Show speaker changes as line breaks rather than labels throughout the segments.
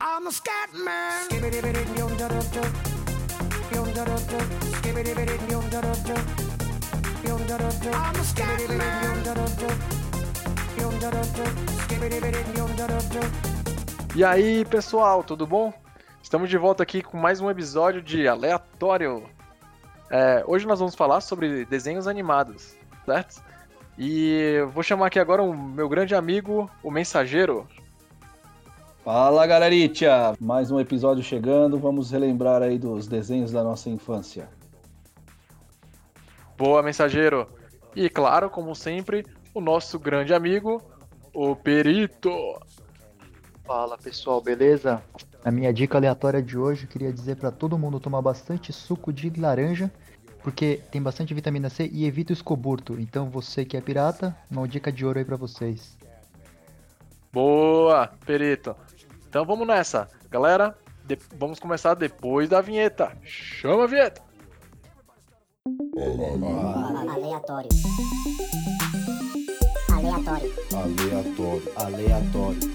I'm a scat man. I'm a scat
E aí, pessoal, tudo bom? Estamos de volta aqui com mais um episódio de Aleatório. É, hoje nós vamos falar sobre desenhos animados, certo? E vou chamar aqui agora o meu grande amigo, o Mensageiro.
Fala galeritia! Mais um episódio chegando, vamos relembrar aí dos desenhos da nossa infância.
Boa, Mensageiro! E claro, como sempre, o nosso grande amigo, o Perito.
Fala pessoal, beleza? A minha dica aleatória de hoje eu queria dizer para todo mundo tomar bastante suco de laranja, porque tem bastante vitamina C e evita o escoburto. Então você que é pirata, uma dica de ouro aí para vocês.
Boa, Perito! Então vamos nessa. Galera, de- vamos começar depois da vinheta. Chama a vinheta!
Aleatório. Aleatório.
Aleatório, aleatório.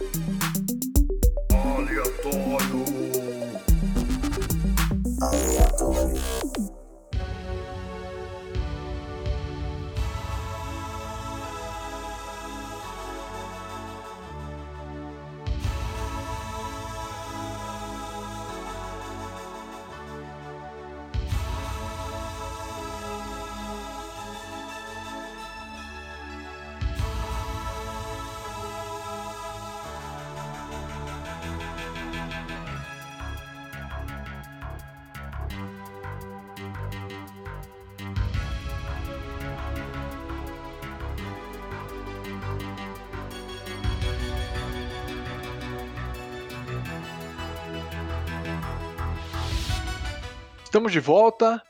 Estamos de volta.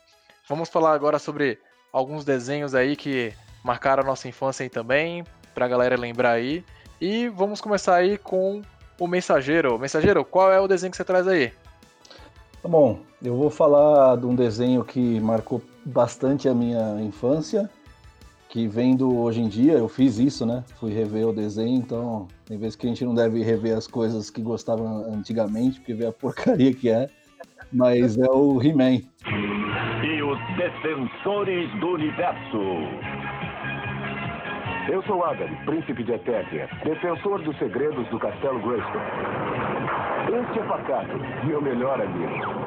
Vamos falar agora sobre alguns desenhos aí que marcaram a nossa infância aí também, pra galera lembrar aí. E vamos começar aí com o Mensageiro. Mensageiro, qual é o desenho que você traz aí?
Tá bom, eu vou falar de um desenho que marcou bastante a minha infância, que vendo hoje em dia, eu fiz isso, né? Fui rever o desenho, então tem vezes que a gente não deve rever as coisas que gostava antigamente, porque vê a porcaria que é. Mas é o He-Man.
e os Defensores do Universo. Eu sou Agari, príncipe de Eternia, defensor dos segredos do Castelo Grayskull. Este é Pacato, meu melhor amigo.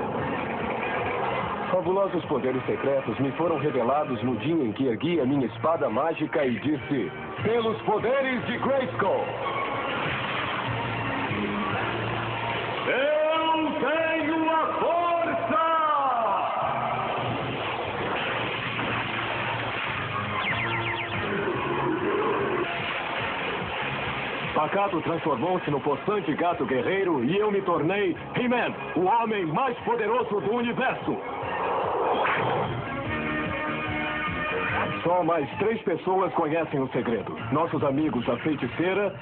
Fabulosos poderes secretos me foram revelados no dia em que ergui a minha espada mágica e disse: Pelos poderes de Grayskull! Eu tenho Pacato transformou-se no possante gato guerreiro e eu me tornei He-Man, o homem mais poderoso do universo. Só mais três pessoas conhecem o segredo: nossos amigos a feiticeira,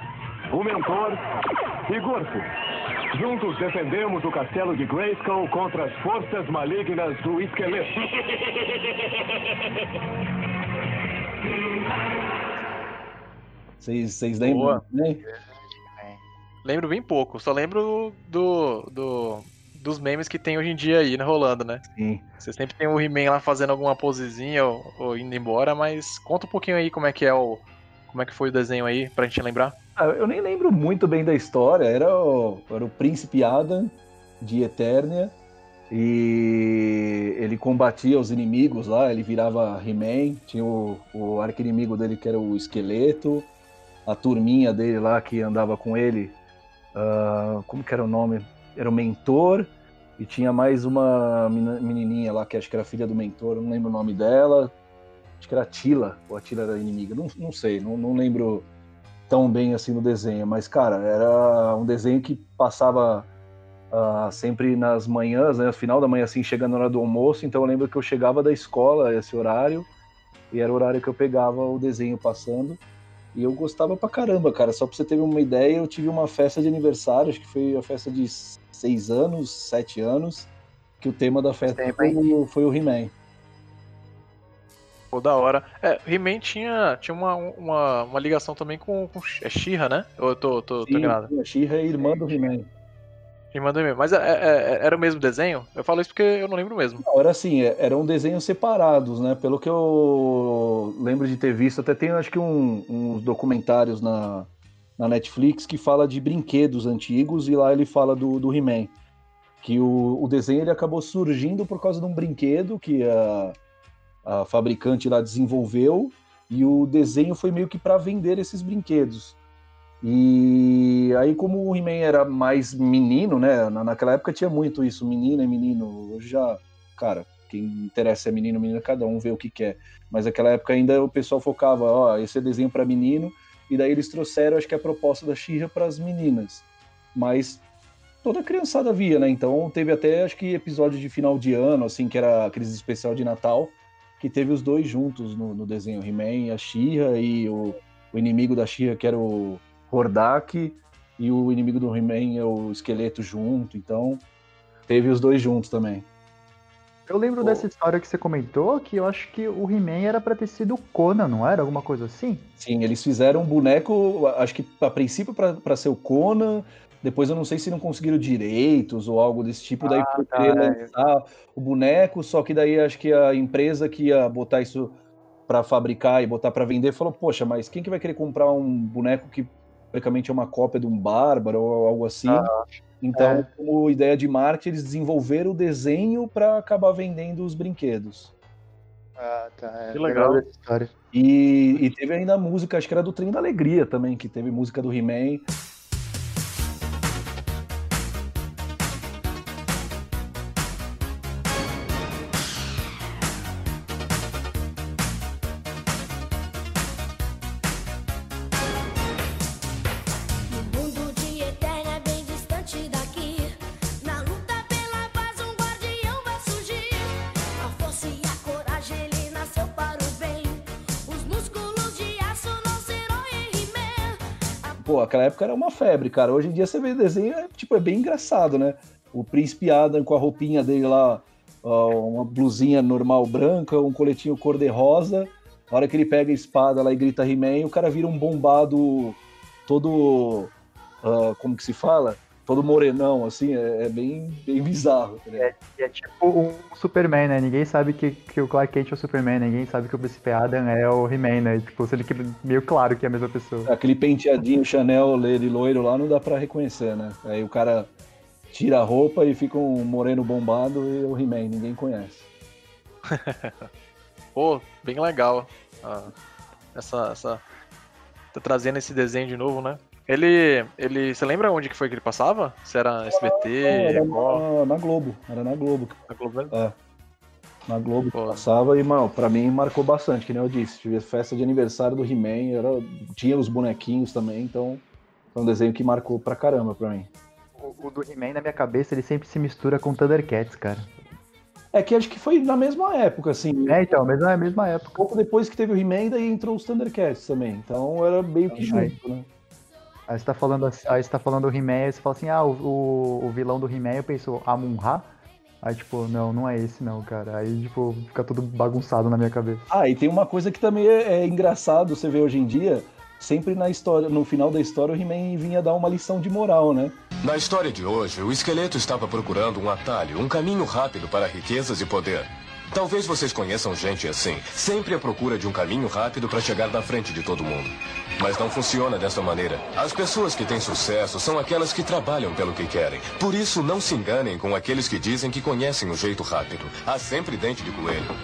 o mentor e Gorfo. Juntos defendemos o castelo de Grayskull contra as forças malignas do esqueleto.
Vocês lembram? Né?
Lembro bem pouco, só lembro do, do- dos memes que tem hoje em dia aí, né, rolando, né?
Sim.
Você sempre tem o He-Man lá fazendo alguma posezinha ou, ou indo embora, mas conta um pouquinho aí como é que é o. Como é que foi o desenho aí, pra gente lembrar.
Ah, eu nem lembro muito bem da história. Era o, era o príncipe Adam de Eternia e ele combatia os inimigos lá. Ele virava He-Man. Tinha o, o arqui-inimigo dele que era o esqueleto. A turminha dele lá que andava com ele. ah, como que era o nome? Era o mentor. E tinha mais uma menininha lá que acho que era filha do mentor. Não lembro o nome dela. Acho que era Tila. Ou a Tila era inimiga. Não, não sei. Não, não lembro tão bem assim no desenho, mas cara, era um desenho que passava ah, sempre nas manhãs, né, no final da manhã assim, chegando na hora do almoço, então eu lembro que eu chegava da escola esse horário, e era o horário que eu pegava o desenho passando, e eu gostava pra caramba, cara, só pra você ter uma ideia, eu tive uma festa de aniversário, acho que foi a festa de seis anos, sete anos, que o tema da festa foi, o- foi o He-Man.
Pô, da hora. É, He-Man tinha, tinha uma, uma, uma ligação também com, com é She-Ra, né? Ou eu tô, tô, tô
Sim,
enganado?
a She-Ra é irmã do He-Man.
Irmã do He-Man. Mas é- é- é- era o mesmo desenho? Eu falo isso porque eu não lembro mesmo.
Não, era assim, é- eram desenhos separados, né? Pelo que eu lembro de ter visto, até tem acho que um- uns documentários na, na Netflix que fala de brinquedos antigos e lá ele fala do, do He-Man. Que o, o desenho ele acabou surgindo por causa de um brinquedo que a, a fabricante lá desenvolveu e o desenho foi meio que para vender esses brinquedos. E aí, como o He-Man era mais menino, né? na- Naquela época tinha muito isso, menina e menino. Hoje já, cara, quem interessa é menino, menina, cada um vê o que quer. Mas naquela época ainda o pessoal focava, ó, esse é desenho para menino, e daí eles trouxeram, acho que a proposta da Xirra para as meninas. Mas toda criançada via, né? Então teve até, acho que episódio de final de ano, assim, que era aqueles especial de Natal, que teve os dois juntos no, no desenho, He-Man a Xirra, e o, o inimigo da Xirra, que era o Hordak, e o inimigo do He-Man é o esqueleto junto, então teve os dois juntos também.
Eu lembro
Pô.
dessa história que você comentou, que eu acho que o He-Man era pra ter sido o Conan, não era? Alguma coisa assim?
Sim, eles fizeram um boneco, acho que a princípio para ser o Conan, depois eu não sei se não conseguiram direitos ou algo desse tipo, daí foi
tá, é.
lançar o boneco, só que daí acho que a empresa que ia botar isso para fabricar e botar para vender falou: "Poxa, mas quem que vai querer comprar um boneco que praticamente é uma cópia de um bárbaro ou algo assim?" então,
é.
como ideia de marketing, eles desenvolveram o desenho para acabar vendendo os brinquedos.
Ah, tá. É,
Que legal.
dessa história.
E, e teve ainda a música, acho que era do Trem da Alegria também, que teve música do He-Man. Pô, aquela época era uma febre, cara. Hoje em dia você vê desenho, é, tipo, é bem engraçado, né? O Príncipe Adam com a roupinha dele lá, uma blusinha normal branca, um coletinho cor-de-rosa. A hora que ele pega a espada lá e grita He-Man, o cara vira um bombado todo. ah, como que se fala? Todo morenão, assim, é, é bem, bem bizarro. tá?
E é tipo um Superman, né? Ninguém sabe que, que o Clark Kent é o Superman, ninguém sabe que o Príncipe Adam é o He-Man, né? Tipo, sendo que meio claro que é a mesma pessoa.
Aquele penteadinho Chanel de loiro lá não dá pra reconhecer, né? Aí o cara tira a roupa e fica um moreno bombado e o He-Man, ninguém conhece.
Pô, bem legal. ah, essa, essa. Tá trazendo esse desenho de novo, né? Ele. ele você lembra onde que foi que ele passava? Se era SBT,
era na, na Globo, era na Globo.
na Globo? né?
É. Na Globo que
Pô.
passava e, mano, pra mim marcou bastante, que nem eu disse. Tive festa de aniversário do He-Man, era- tinha os bonequinhos também, então foi um desenho que marcou pra caramba pra mim.
O, o do He-Man na minha cabeça, ele sempre se mistura com Thundercats, cara.
É que acho que foi na mesma época, assim.
É, então, mesmo, é a mesma época.
pouco depois que teve o He-Man, daí entrou os Thundercats também. Então era meio que
Aí.
junto, né?
Aí você tá falando, assim- aí você tá falando do He-Man, você fala assim, ah, o, o, o vilão do He-Man, eu penso, Amun-Ra? Aí, tipo, não, não é esse não, cara. Aí, tipo, fica tudo bagunçado na minha cabeça.
Ah, e tem uma coisa que também é, é engraçado você ver hoje em dia. Sempre na história, no final da história, o He-Man vinha dar uma lição de moral, né?
Na história de hoje, o esqueleto estava procurando um atalho, um caminho rápido para riquezas e poder. Talvez vocês conheçam gente assim, sempre à procura de um caminho rápido para chegar na frente de todo mundo. Mas não funciona dessa maneira. As pessoas que têm sucesso são aquelas que trabalham pelo que querem. Por isso, não se enganem com aqueles que dizem que conhecem o jeito rápido. Há sempre dente de coelho.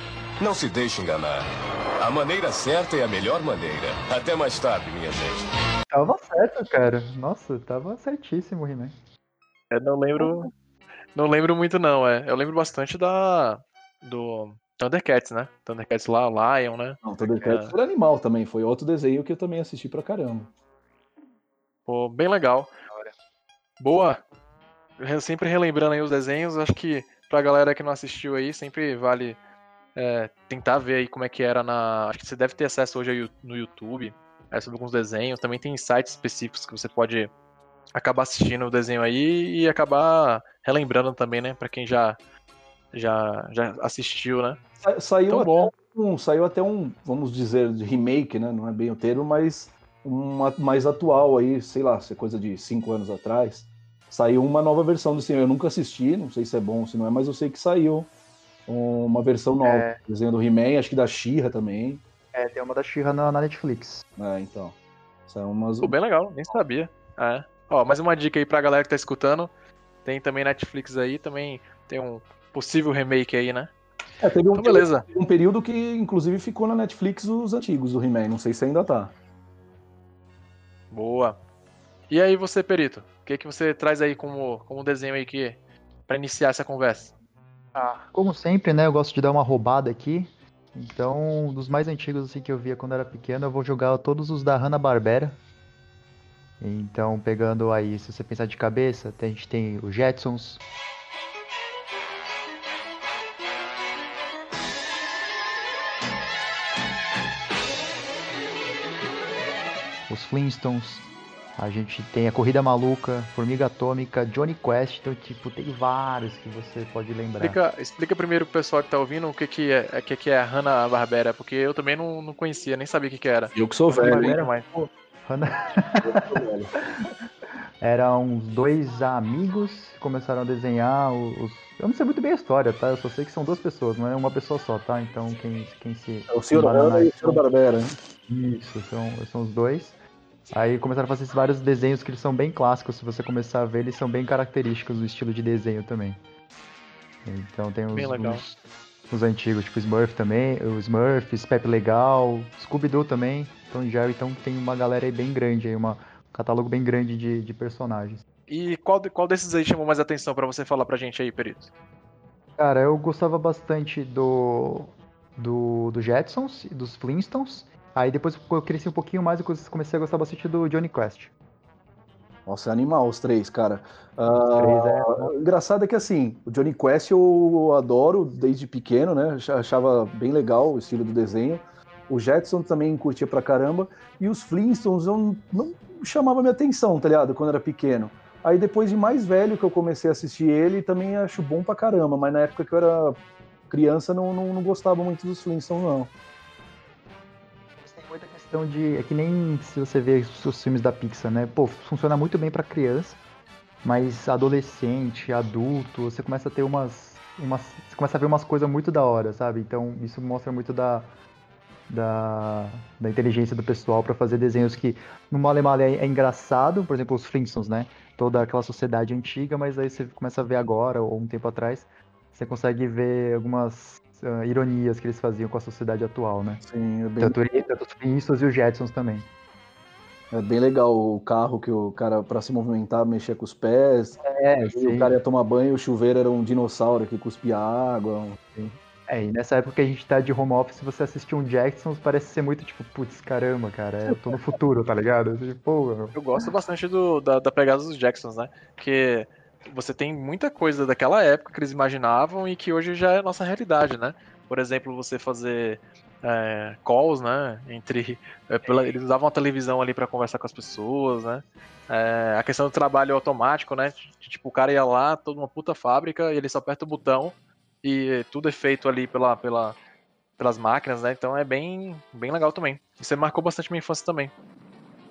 Não se deixe enganar. A maneira certa é a melhor maneira. Até mais tarde, minha gente.
Tava certo, cara. Nossa, tava certíssimo o He-Man.
Eu não lembro. Não lembro muito, não, é. Eu lembro bastante da. Do. Thundercats, né? Thundercats lá, Lion, né?
Não, Thundercats
É.
foi animal também. Foi outro desenho que eu também assisti pra caramba.
Pô, bem legal. Boa. Re- Sempre relembrando aí os desenhos, acho que pra galera que não assistiu aí, sempre vale é, tentar ver aí como é que era na. Acho que você deve ter acesso hoje aí no YouTube, é, sobre alguns desenhos. Também tem sites específicos que você pode acabar assistindo o desenho aí e acabar relembrando também, né? Pra quem já, já, já assistiu, né?
Sa- Saiu, até,
bom.
um, saiu até um, vamos dizer, de remake, né? Não é bem o termo, mas uma mais atual aí, sei lá, se é coisa de cinco anos atrás. Saiu uma nova versão desse Eu nunca assisti, não sei se é bom ou se não é, mas eu sei que saiu uma versão nova.
É.
Desenho do He-Man, acho que da She-Ra também.
É, tem uma da She-Ra na, na Netflix.
É, então. São umas.
Pô, bem legal, nem sabia. É. Ó, mais uma dica aí pra galera que tá escutando. Tem também Netflix aí, também tem um possível remake aí, né?
É, teve um,
Então, beleza.
teve um período que, inclusive, ficou na Netflix os antigos do He-Man. Não sei se ainda tá.
Boa. E aí você, Perito? O que, que você traz aí como, como desenho aí que para iniciar essa conversa?
Como sempre, né, eu gosto de dar uma roubada aqui. Então, um dos mais antigos assim que eu via quando era pequeno, eu vou jogar todos os da Hanna-Barbera. Então, pegando aí, se você pensar de cabeça, a gente tem os Jetsons. Os Flintstones. A gente tem a Corrida Maluca, Formiga Atômica, Johnny Quest. Então, tipo, tem vários que você pode lembrar.
Explica, explica primeiro pro pessoal que tá ouvindo o que, que é, o que, que é a Hanna-Barbera, porque eu também não, não conhecia, nem sabia o que, que era.
Eu que sou velho?
Barbera, mas, pô,
Hanna-
Eu que sou velho.
Eram uns dois amigos que começaram a desenhar os. Eu não sei muito bem a história, tá? Eu só sei que são duas pessoas, não é uma pessoa só, tá? Então quem, quem se.
É o Senhor
embana
Hanna e o Senhor Barbera. né?
Isso, são, são os dois. Aí começaram a fazer esses vários desenhos que eles são bem clássicos, se você começar a ver, eles são bem característicos do estilo de desenho também. Então tem os, os, os antigos, tipo Smurf também, o Smurfs, Pepe Legal, Scooby-Doo também, Tom Jerry, então tem uma galera aí bem grande aí, uma, um catálogo bem grande de, de personagens.
E qual, qual desses aí chamou mais atenção pra você falar pra gente aí, Perito?
Cara, eu gostava bastante do, do, do Jetsons e dos Flintstones. Aí depois eu cresci um pouquinho mais, eu comecei a gostar bastante do Johnny Quest.
Nossa, é animal os três, cara.
Os três, é.
Ah, Engraçado é que assim, o Johnny Quest eu adoro desde pequeno, né? Ach- Achava bem legal o estilo do desenho. O Jetson também curtia pra caramba. E os Flintstones eu não, não chamava minha atenção, tá ligado? Quando era pequeno. Aí depois de mais velho que eu comecei a assistir ele, também acho bom pra caramba. Mas na época que eu era criança, não, não, não gostava muito dos Flintstones, não.
Questão de. É que nem se você vê os filmes da Pixar, né? Pô, funciona muito bem pra criança, mas adolescente, adulto, você começa a ter umas. umas você começa a ver umas coisas muito da hora, sabe? Então isso mostra muito da. Da, da inteligência do pessoal pra fazer desenhos que no Male Male é, é engraçado, por exemplo, os Flintstones, né? Toda aquela sociedade antiga, mas aí você começa a ver agora, ou um tempo atrás, você consegue ver algumas ah, ironias que eles faziam com a sociedade atual, né?
Sim, é bem,
Tanto, ele- tanto os Flintstones e os Jetsons também.
é bem legal o carro que o cara, pra se movimentar, mexia com os pés.
É,
o cara ia tomar banho e o chuveiro era um dinossauro que cuspia água.
É, e nessa época que a gente tá de home office, você assistir um Jacksons, parece ser muito tipo, putz, caramba, cara, eu tô no futuro, tá ligado? Tipo, pô,
Eu gosto bastante do, da, da pegada dos Jacksons, né? Porque você tem muita coisa daquela época que eles imaginavam e que hoje já é nossa realidade, né? Por exemplo, você fazer é, calls, né? Entre. é, pela- eles usavam a televisão ali pra conversar com as pessoas, né? É, a questão do trabalho automático, né? Tipo, o cara ia lá, toda uma puta fábrica, e ele só aperta o botão e tudo é feito ali pela, pela, pelas máquinas, né? Então é bem, bem legal também. Isso marcou bastante minha infância também.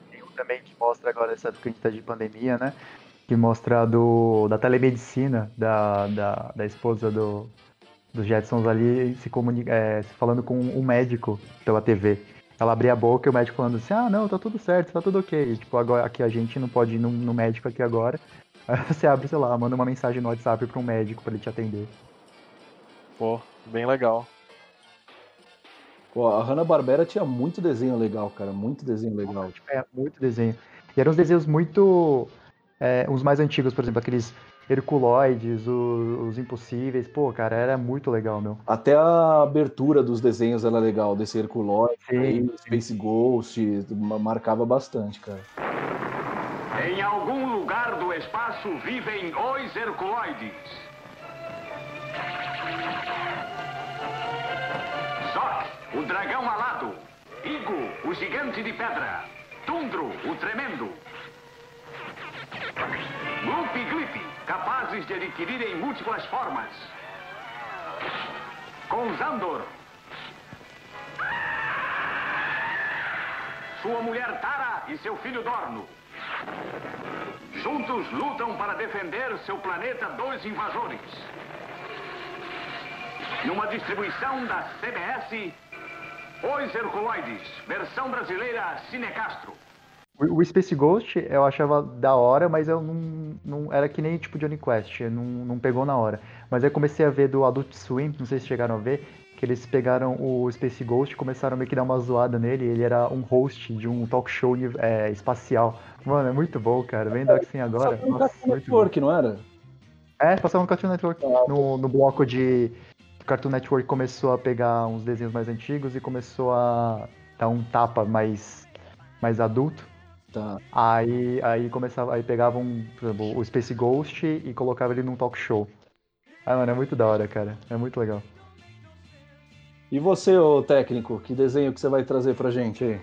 tem um também que mostra agora essa época tá de pandemia, né? Que mostra do, da telemedicina da, da, da esposa do, dos Jetsons ali se, comuni- é, se falando com um médico pela TV. Ela abria a boca e o médico falando assim, ah, não, tá tudo certo, tá tudo ok. E, tipo, agora aqui a gente não pode ir no, no médico aqui agora. Aí você abre, sei lá, manda uma mensagem no WhatsApp pra um médico pra ele te atender.
Pô, bem legal.
Pô, a Hanna-Barbera tinha muito desenho legal, cara. Muito desenho legal.
É, muito desenho. E eram uns desenhos muito. É, uns mais antigos, por exemplo, aqueles Herculoides, os, os Impossíveis. Pô, cara, era muito legal, meu.
Até a abertura dos desenhos era legal, desse aí,
sim.
Space Ghost, ma- marcava bastante, cara.
Em algum lugar do espaço vivem os Herculoides. Zoc, o dragão alado. Igo, o gigante de pedra. Tundro, o tremendo. Loop e capazes de adquirir em múltiplas formas. Com Zandor.
Sua mulher Tara e seu filho Dorno. Juntos lutam para defender seu planeta dos invasores. Numa distribuição da CBS, Os Herculoides, versão brasileira Cinecastro.
O, Space Ghost eu achava da hora, mas eu não, não era que nem tipo Johnny Quest, não, não pegou na hora. Mas aí eu comecei a ver do Adult Swim, não sei se chegaram a ver, que eles pegaram o Space Ghost e começaram a meio que dar uma zoada nele. Ele era um host de um talk show é, espacial. Mano, é muito bom, cara. Vendo assim agora.
Só no
Nossa,
Cartoon. Network, não era?
É, passava no Cartoon Network. No, no bloco de. O Cartoon Network começou a pegar uns desenhos mais antigos e começou a dar um tapa mais, mais adulto.
Tá.
Aí, aí começava, aí pegavam, por exemplo, o Space Ghost e colocava ele num talk show. Ah, mano, é muito da hora, cara. É muito legal.
E você, ô técnico, que desenho que você vai trazer pra gente aí?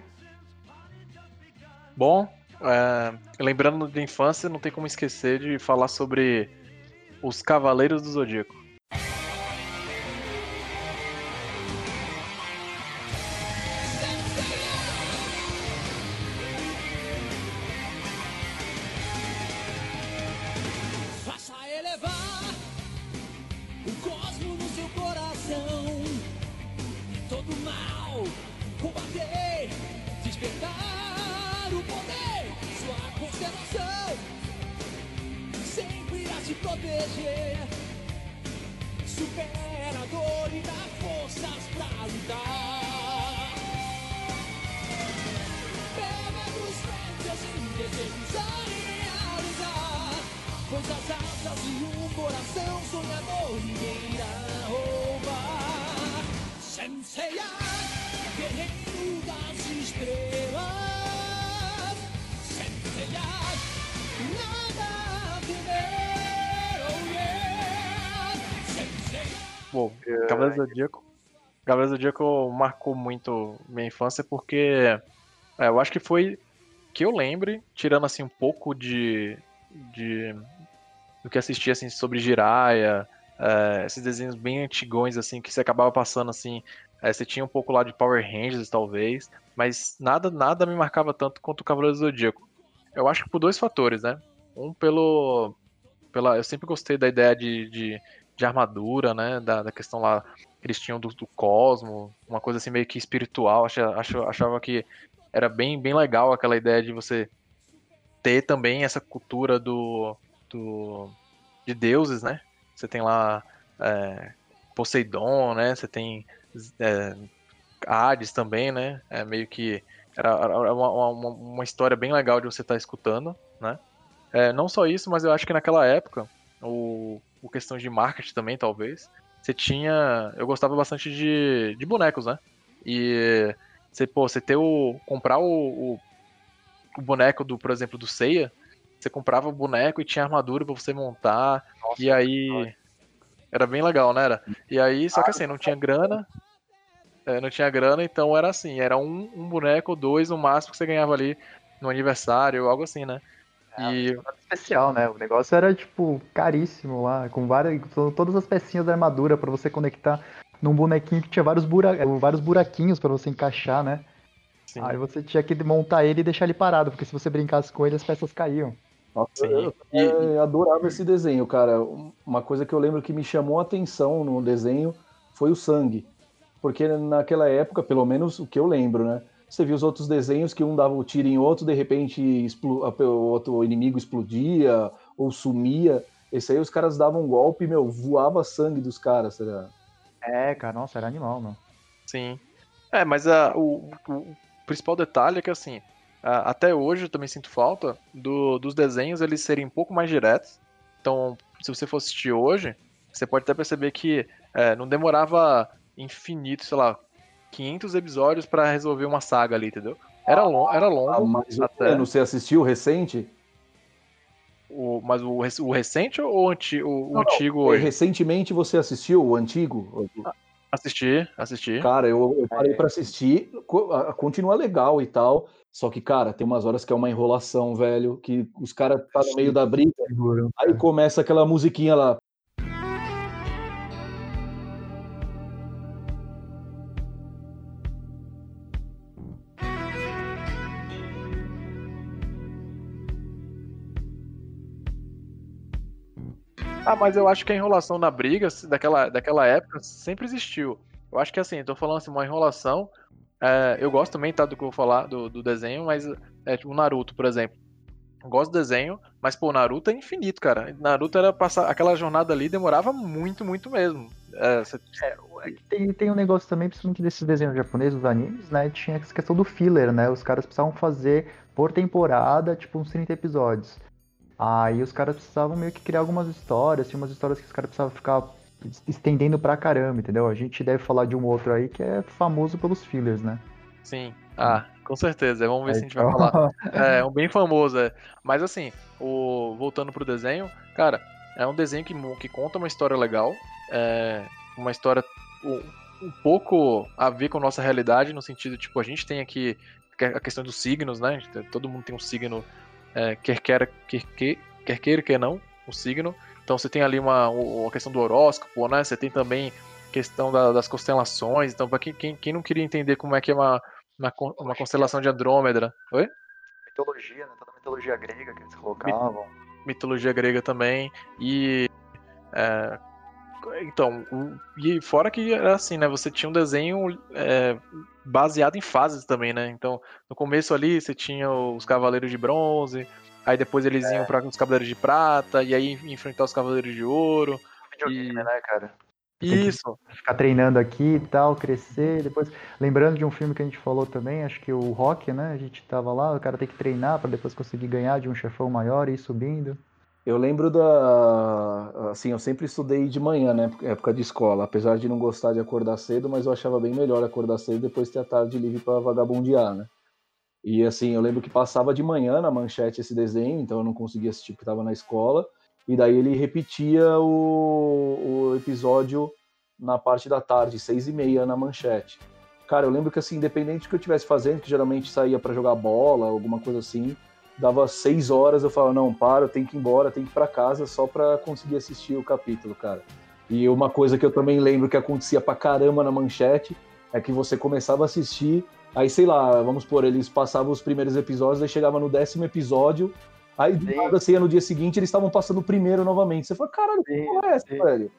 Bom, é, lembrando da infância, não tem como esquecer de falar sobre os Cavaleiros do Zodíaco. Cavaleiros do Zodíaco marcou muito minha infância porque é, eu acho que foi que eu lembre, tirando assim um pouco de, de do que assisti assim sobre Jiraiya, é, esses desenhos bem antigões assim que você acabava passando assim, é, você tinha um pouco lá de Power Rangers talvez, mas nada nada me marcava tanto quanto o Cavaleiros do Zodíaco. Eu acho que por dois fatores, né? Um pelo pela eu sempre gostei da ideia de, de, de armadura, né? Da, da questão lá que eles tinham do, do cosmo, uma coisa assim meio que espiritual. Acha, acho, achava que era bem, bem legal aquela ideia de você ter também essa cultura do, do de deuses, né? Você tem lá é, Poseidon, né? Você tem é, Hades também, né? É meio que era, era uma, uma, uma história bem legal de você estar escutando, né? É, não só isso, mas eu acho que naquela época, o, o questão de marketing também, talvez, você tinha. Eu gostava bastante de, de bonecos, né? E você, pô, você ter o. comprar o, o, o boneco do, por exemplo, do Seiya, você comprava o boneco e tinha armadura pra você montar. e aí. Era bem legal, né? Era? E aí, só que assim, não tinha grana. é, não tinha grana, então era assim, era um, um boneco, dois no máximo que você ganhava ali no aniversário, algo assim, né? E
Especial, né? O negócio era, tipo, caríssimo lá, com várias. com todas as pecinhas da armadura pra você conectar num bonequinho que tinha vários, bura... vários buraquinhos pra você encaixar, né?
Sim.
Aí você tinha que montar ele e deixar ele parado, porque se você brincasse com ele, as peças caíam.
Nossa,
Sim.
eu, eu adorava esse desenho, cara. Uma coisa que eu lembro que me chamou a atenção no desenho foi o sangue. Porque naquela época, pelo menos o que eu lembro, né? Você viu os outros desenhos que um dava o tiro em outro, de repente o outro inimigo explodia ou sumia. Esse aí os caras davam um golpe e, meu, voava sangue dos caras, ligado?
É, cara, nossa, era animal, mano.
Sim. É, mas a, o, o principal detalhe é que, assim, a- até hoje eu também sinto falta do- dos desenhos eles serem um pouco mais diretos. Então, se você for assistir hoje, você pode até perceber que é, não demorava infinito, sei lá, 500 episódios pra resolver uma saga ali, entendeu? Era, long, era
Ah,
longo,
mas o
até.
ano, você assistiu o recente?
o, mas o, rec- o recente ou o, anti, o,
Não, não,
antigo
é,
hoje?
Recentemente você assistiu o antigo?
Assisti, assisti.
Cara, eu, eu parei pra assistir, continua legal e tal, só que, cara, tem umas horas que é uma enrolação, velho, que os caras tá no meio da briga, aí começa aquela musiquinha lá.
Ah, mas eu acho que a enrolação na briga daquela, daquela época sempre existiu. Eu acho que assim, tô falando assim, uma enrolação. é, eu gosto também, tá, do que eu vou falar do, do desenho, mas é tipo o Naruto, por exemplo. Eu gosto do desenho, mas pô, Naruto é infinito, cara. Naruto era passar. Aquela jornada ali demorava muito, muito mesmo. É, você-
Tem, tem um negócio também, principalmente desses desenhos japoneses, os animes, né? Tinha essa questão do filler, né? Os caras precisavam fazer por temporada, tipo, uns 30 episódios. Aí os caras precisavam meio que criar algumas histórias, tinha umas histórias que os caras precisavam ficar estendendo pra caramba, entendeu? A gente deve falar de um outro aí que é famoso pelos fillers, né?
Sim. Ah, com certeza. Vamos ver se a gente vai
Então-
falar. É, um bem famoso, é. Mas assim, o... voltando pro desenho, cara, é um desenho que, que conta uma história legal. É uma história um, um pouco a ver com a nossa realidade, no sentido, tipo, a gente tem aqui a questão dos signos, né? Todo mundo tem um signo, é, quer queira, quer, que- quer queira, quer não, um signo. Então você tem ali uma, uma questão do horóscopo, né? Você tem também questão da- das constelações. Então, pra quem, quem, quem não queria entender como é que é uma, uma, uma constelação de Andrômeda. Oi?
Mitologia, né? Toda a mitologia grega que eles colocavam.
Mitologia grega também. E. é, então, o- e fora que era assim, né? Você tinha um desenho é, baseado em fases também, né? Então, no começo ali você tinha os Cavaleiros de Bronze, aí depois eles iam para os Cavaleiros de Prata, e aí enfrentar os Cavaleiros de Ouro.
Videogame, né, cara?
Isso.
Ficar treinando aqui e tal, crescer, depois... Lembrando de um filme que a gente falou também, acho que o Rock, né? A gente tava lá, o cara tem que treinar pra depois conseguir ganhar de um chefão maior e ir subindo.
Eu lembro da. Assim, eu sempre estudei de manhã, né? Época de escola. Apesar de não gostar de acordar cedo, mas eu achava bem melhor acordar cedo depois ter a tarde livre para vagabundear, né? E assim, eu lembro que passava de manhã na manchete esse desenho, então eu não conseguia assistir porque estava na escola. E daí ele repetia o, o episódio na parte da tarde, seis e meia na manchete. Cara, eu lembro que assim, independente do que eu estivesse fazendo, que geralmente saía para jogar bola, alguma coisa assim, dava seis horas, eu falava, não, para, eu tenho que ir embora, tenho que ir pra casa só pra conseguir assistir o capítulo, cara. E uma coisa que eu também lembro que acontecia pra caramba na manchete é que você começava a assistir, aí sei lá, vamos por, eles passavam os primeiros episódios, aí chegava no décimo episódio, aí do nada você ia no dia seguinte eles estavam passando o primeiro novamente. Você fala, caralho, que porra é essa, velho?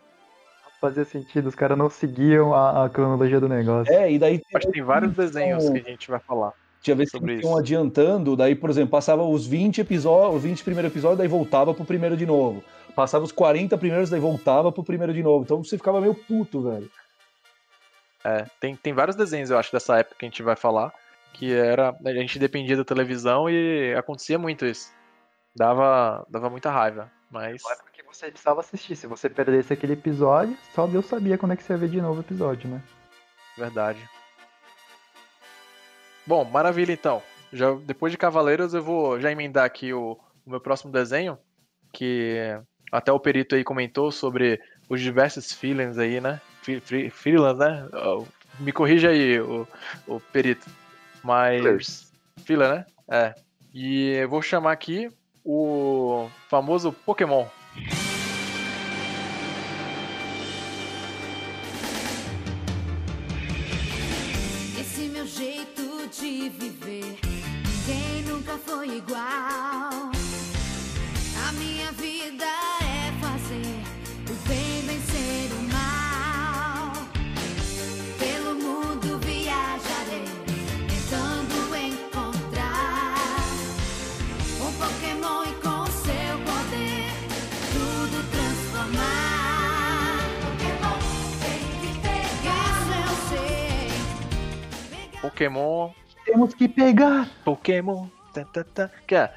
Fazia sentido, os caras não seguiam a, a cronologia do negócio.
É, e daí
Acho que tem vários desenhos que a gente vai falar.
Tinha vezes que eles iam adiantando, daí, por exemplo, passava os 20 episódios, os 20 primeiros episódios, daí voltava pro primeiro de novo. Passava os 40 primeiros, daí voltava pro primeiro de novo. Então você ficava meio puto, velho.
É, tem, tem vários desenhos, eu acho, dessa época que a gente vai falar, que era. A gente dependia da televisão e acontecia muito isso. Dava, dava muita raiva. Mas.
Não é porque você precisava assistir. Se você perdesse aquele episódio, só Deus sabia quando é que você ia ver de novo o episódio, né?
Verdade. Bom, maravilha então. Já, depois de Cavaleiros, eu vou já emendar aqui o, o meu próximo desenho, que até o perito aí comentou sobre os diversos feelings aí, né? Fe- fe- Feelings, né? Me corrija aí, o, o perito. Mas. Fila, né? É. E eu vou chamar aqui o famoso Pokémon.
Foi igual. A minha vida é fazer o bem vencer o mal. Pelo mundo viajarei, tentando encontrar um Pokémon e com seu poder tudo transformar. Pokémon tem que pegar, isso eu sei.
Pokémon.
Temos que pegar!
Pokémon. Que é,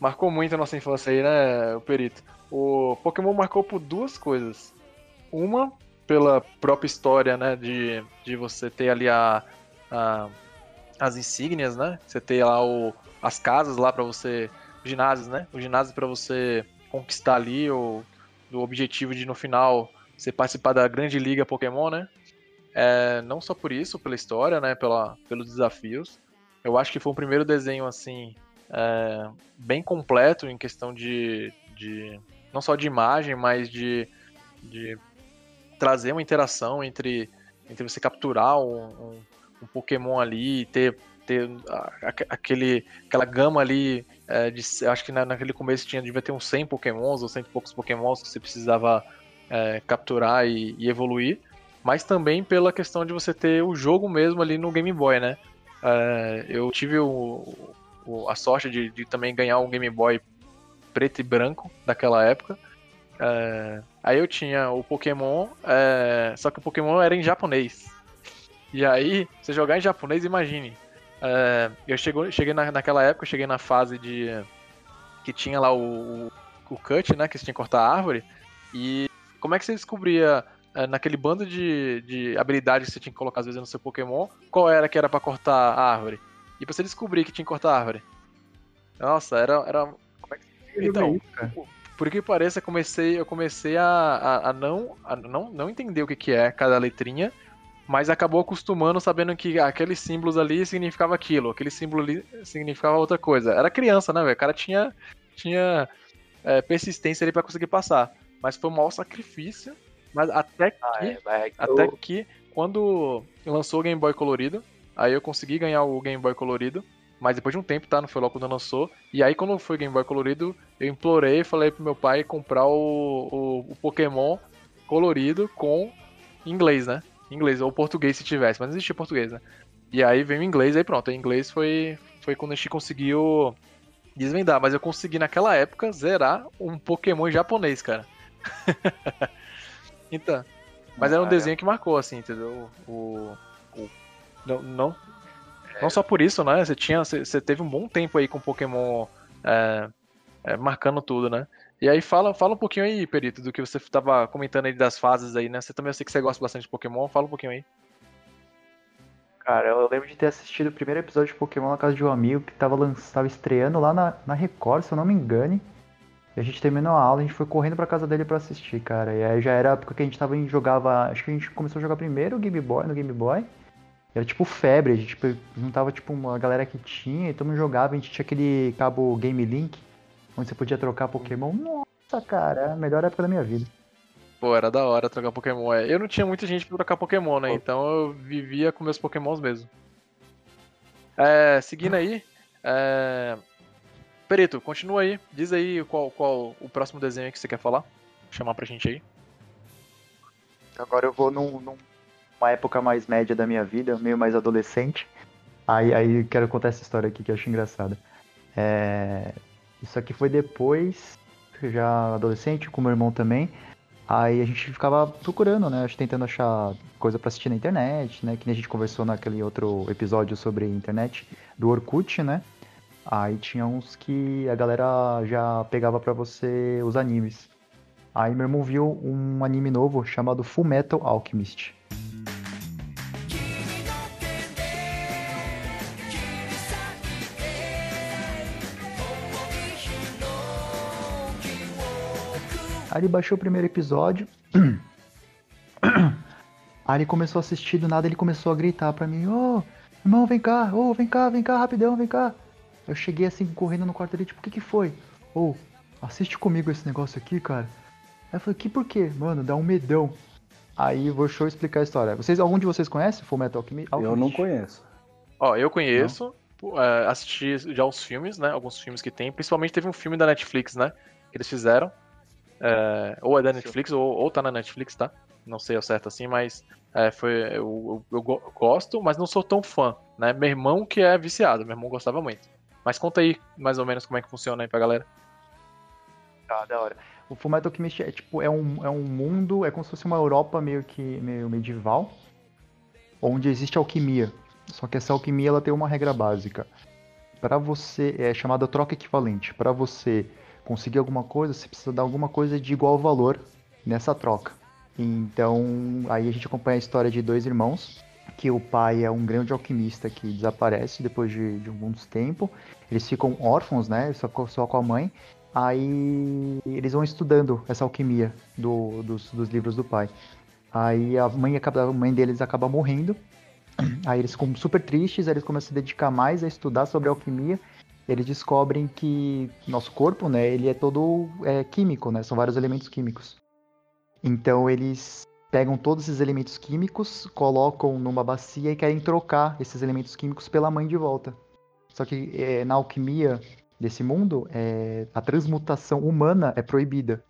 marcou muito a nossa infância aí, né, o Perito? O Pokémon marcou por duas coisas. Uma, pela própria história, né, de, de você ter ali a, a- as insígnias, né? Você ter lá o, as casas lá pra você, ginásios, né? Os ginásios pra você conquistar ali o do objetivo de no final você participar da grande liga Pokémon, né? É, não só por isso, pela história, né? Pela, pelos desafios. Eu acho que foi o primeiro desenho, assim, é, bem completo em questão de, de. não só de imagem, mas de, de trazer uma interação entre, entre você capturar um, um, um Pokémon ali e ter ter aquele, aquela gama ali. é, de, acho que na- naquele começo tinha, devia ter uns 100 pokémons ou 100 e poucos pokémons que você precisava é, capturar e, e evoluir. Mas também pela questão de você ter o jogo mesmo ali no Game Boy, né? É, eu tive o- o- a sorte de, de também ganhar um Game Boy preto e branco daquela época. É, aí eu tinha o Pokémon, é, só que o Pokémon era em japonês. E aí, você jogar em japonês, imagine. É, eu chego, cheguei na, naquela época, cheguei na fase de. que tinha lá o, o, o cut, né? Que você tinha que cortar a árvore. E como é que você descobria naquele bando de, de habilidades que você tinha que colocar às vezes no seu Pokémon, qual era que era pra cortar a árvore? E pra você descobrir que tinha que cortar a árvore. Nossa, era. era... Como é que... Então, por que pareça, eu comecei, eu comecei a, a, a não, a não, não entender o que, que é cada letrinha, mas acabou acostumando, sabendo que aqueles símbolos ali significava aquilo, aquele símbolo ali significava outra coisa. Era criança, né, velho? O cara tinha, tinha é, persistência ali pra conseguir passar. Mas foi um maior sacrifício. Mas até que,
é, vai, que
até
eu-
que quando lançou o Game Boy colorido, aí eu consegui ganhar o Game Boy colorido. Mas depois de um tempo, tá? Não foi logo quando lançou. E aí, quando foi o Game Boy colorido, eu implorei, falei pro meu pai comprar o, o, o Pokémon colorido com inglês, né? Inglês, ou português se tivesse, mas não existia português, né? E aí veio o inglês, aí pronto. Aí inglês foi, foi quando a gente conseguiu desvendar. Mas eu consegui naquela época zerar um Pokémon japonês, cara. então. Mas era um
Caramba.
desenho que marcou, assim, entendeu? O. o- não, não, não só por isso, né? Você tinha. Você, teve um bom tempo aí com Pokémon é, é, marcando tudo, né? E aí fala, fala um pouquinho aí, Perito, do que você tava comentando aí das fases aí, né? Você também eu sei que você gosta bastante de Pokémon, fala um pouquinho aí.
Cara, eu lembro de ter assistido o primeiro episódio de Pokémon na casa de um amigo que tava, lan- tava estreando lá na, na Record, se eu não me engane. E a gente terminou a aula, a gente foi correndo pra casa dele pra assistir, cara. E aí já era a época que a gente tava em, jogava. Acho que a gente começou a jogar primeiro o Game Boy no Game Boy. Era tipo febre, a gente tipo, juntava tipo uma galera que tinha e todo mundo jogava, a gente tinha aquele cabo Game Link, onde você podia trocar Pokémon. Nossa, cara, é a melhor época da minha vida.
Pô, era da hora trocar Pokémon. é. Eu não tinha muita gente pra trocar Pokémon, né? Então eu vivia com meus Pokémons mesmo. É, seguindo aí. É... Perito, continua aí. Diz aí qual, qual o próximo desenho que você quer falar. Chamar pra gente aí.
Agora eu vou num, num- numa época mais média da minha vida, meio mais adolescente. Aí, aí quero contar essa história aqui que eu acho engraçada. É, Isso aqui foi depois, já adolescente, com meu irmão também. Aí a gente ficava procurando, né? Tentando achar coisa pra assistir na internet, né? Que nem a gente conversou naquele outro episódio sobre internet do Orkut, né? Aí tinha uns que a galera já pegava pra você os animes. Aí meu irmão viu um anime novo chamado Full Metal Alchemist. Aí ele baixou o primeiro episódio. Aí ele começou a assistir, do nada ele começou a gritar pra mim, ô, irmão, vem cá, ô, vem cá, vem cá, rapidão, vem cá. Eu cheguei assim, correndo no quarto dele, tipo, o que que foi? Ô, assiste comigo esse negócio aqui, cara. Aí eu falei, que por quê? Mano, dá um medão. Aí vou show explicar a história. Vocês, algum de vocês conhece Full Metal Alchemist?
Eu não conheço.
Ó, eu conheço, é, assisti já os filmes, né? Alguns filmes que tem. Principalmente teve um filme da Netflix, né? Que eles fizeram. É, ou é da Netflix, ou, ou tá na Netflix, tá? Não sei ao certo assim, mas é, foi, eu, eu- eu go- gosto, mas não sou tão fã, né? Meu irmão que é viciado, meu irmão gostava muito. Mas conta aí, mais ou menos, como é que funciona aí pra galera.
Tá, da hora. O Fullmetal Alchemist é tipo, é um, é um mundo, é como se fosse uma Europa meio que meio medieval, onde existe alquimia. Só que essa alquimia ela tem uma regra básica. Para você, é chamada troca equivalente. Para você conseguir alguma coisa, você precisa dar alguma coisa de igual valor nessa troca. Então, aí a gente acompanha a história de dois irmãos, que o pai é um grande alquimista que desaparece depois de, de alguns tempo. Eles ficam órfãos, né? Só, só com a mãe. Aí eles vão estudando essa alquimia do- dos, dos livros do pai. Aí a mãe, acaba, a mãe deles acaba morrendo. Aí eles ficam super tristes, eles começam a se dedicar mais a estudar sobre alquimia. Eles descobrem que nosso corpo, né, ele é todo é, químico, né? São vários elementos químicos. Então eles pegam todos esses elementos químicos, colocam numa bacia e querem trocar esses elementos químicos pela mãe de volta. Só que é, na alquimia desse mundo, é, a transmutação humana é proibida.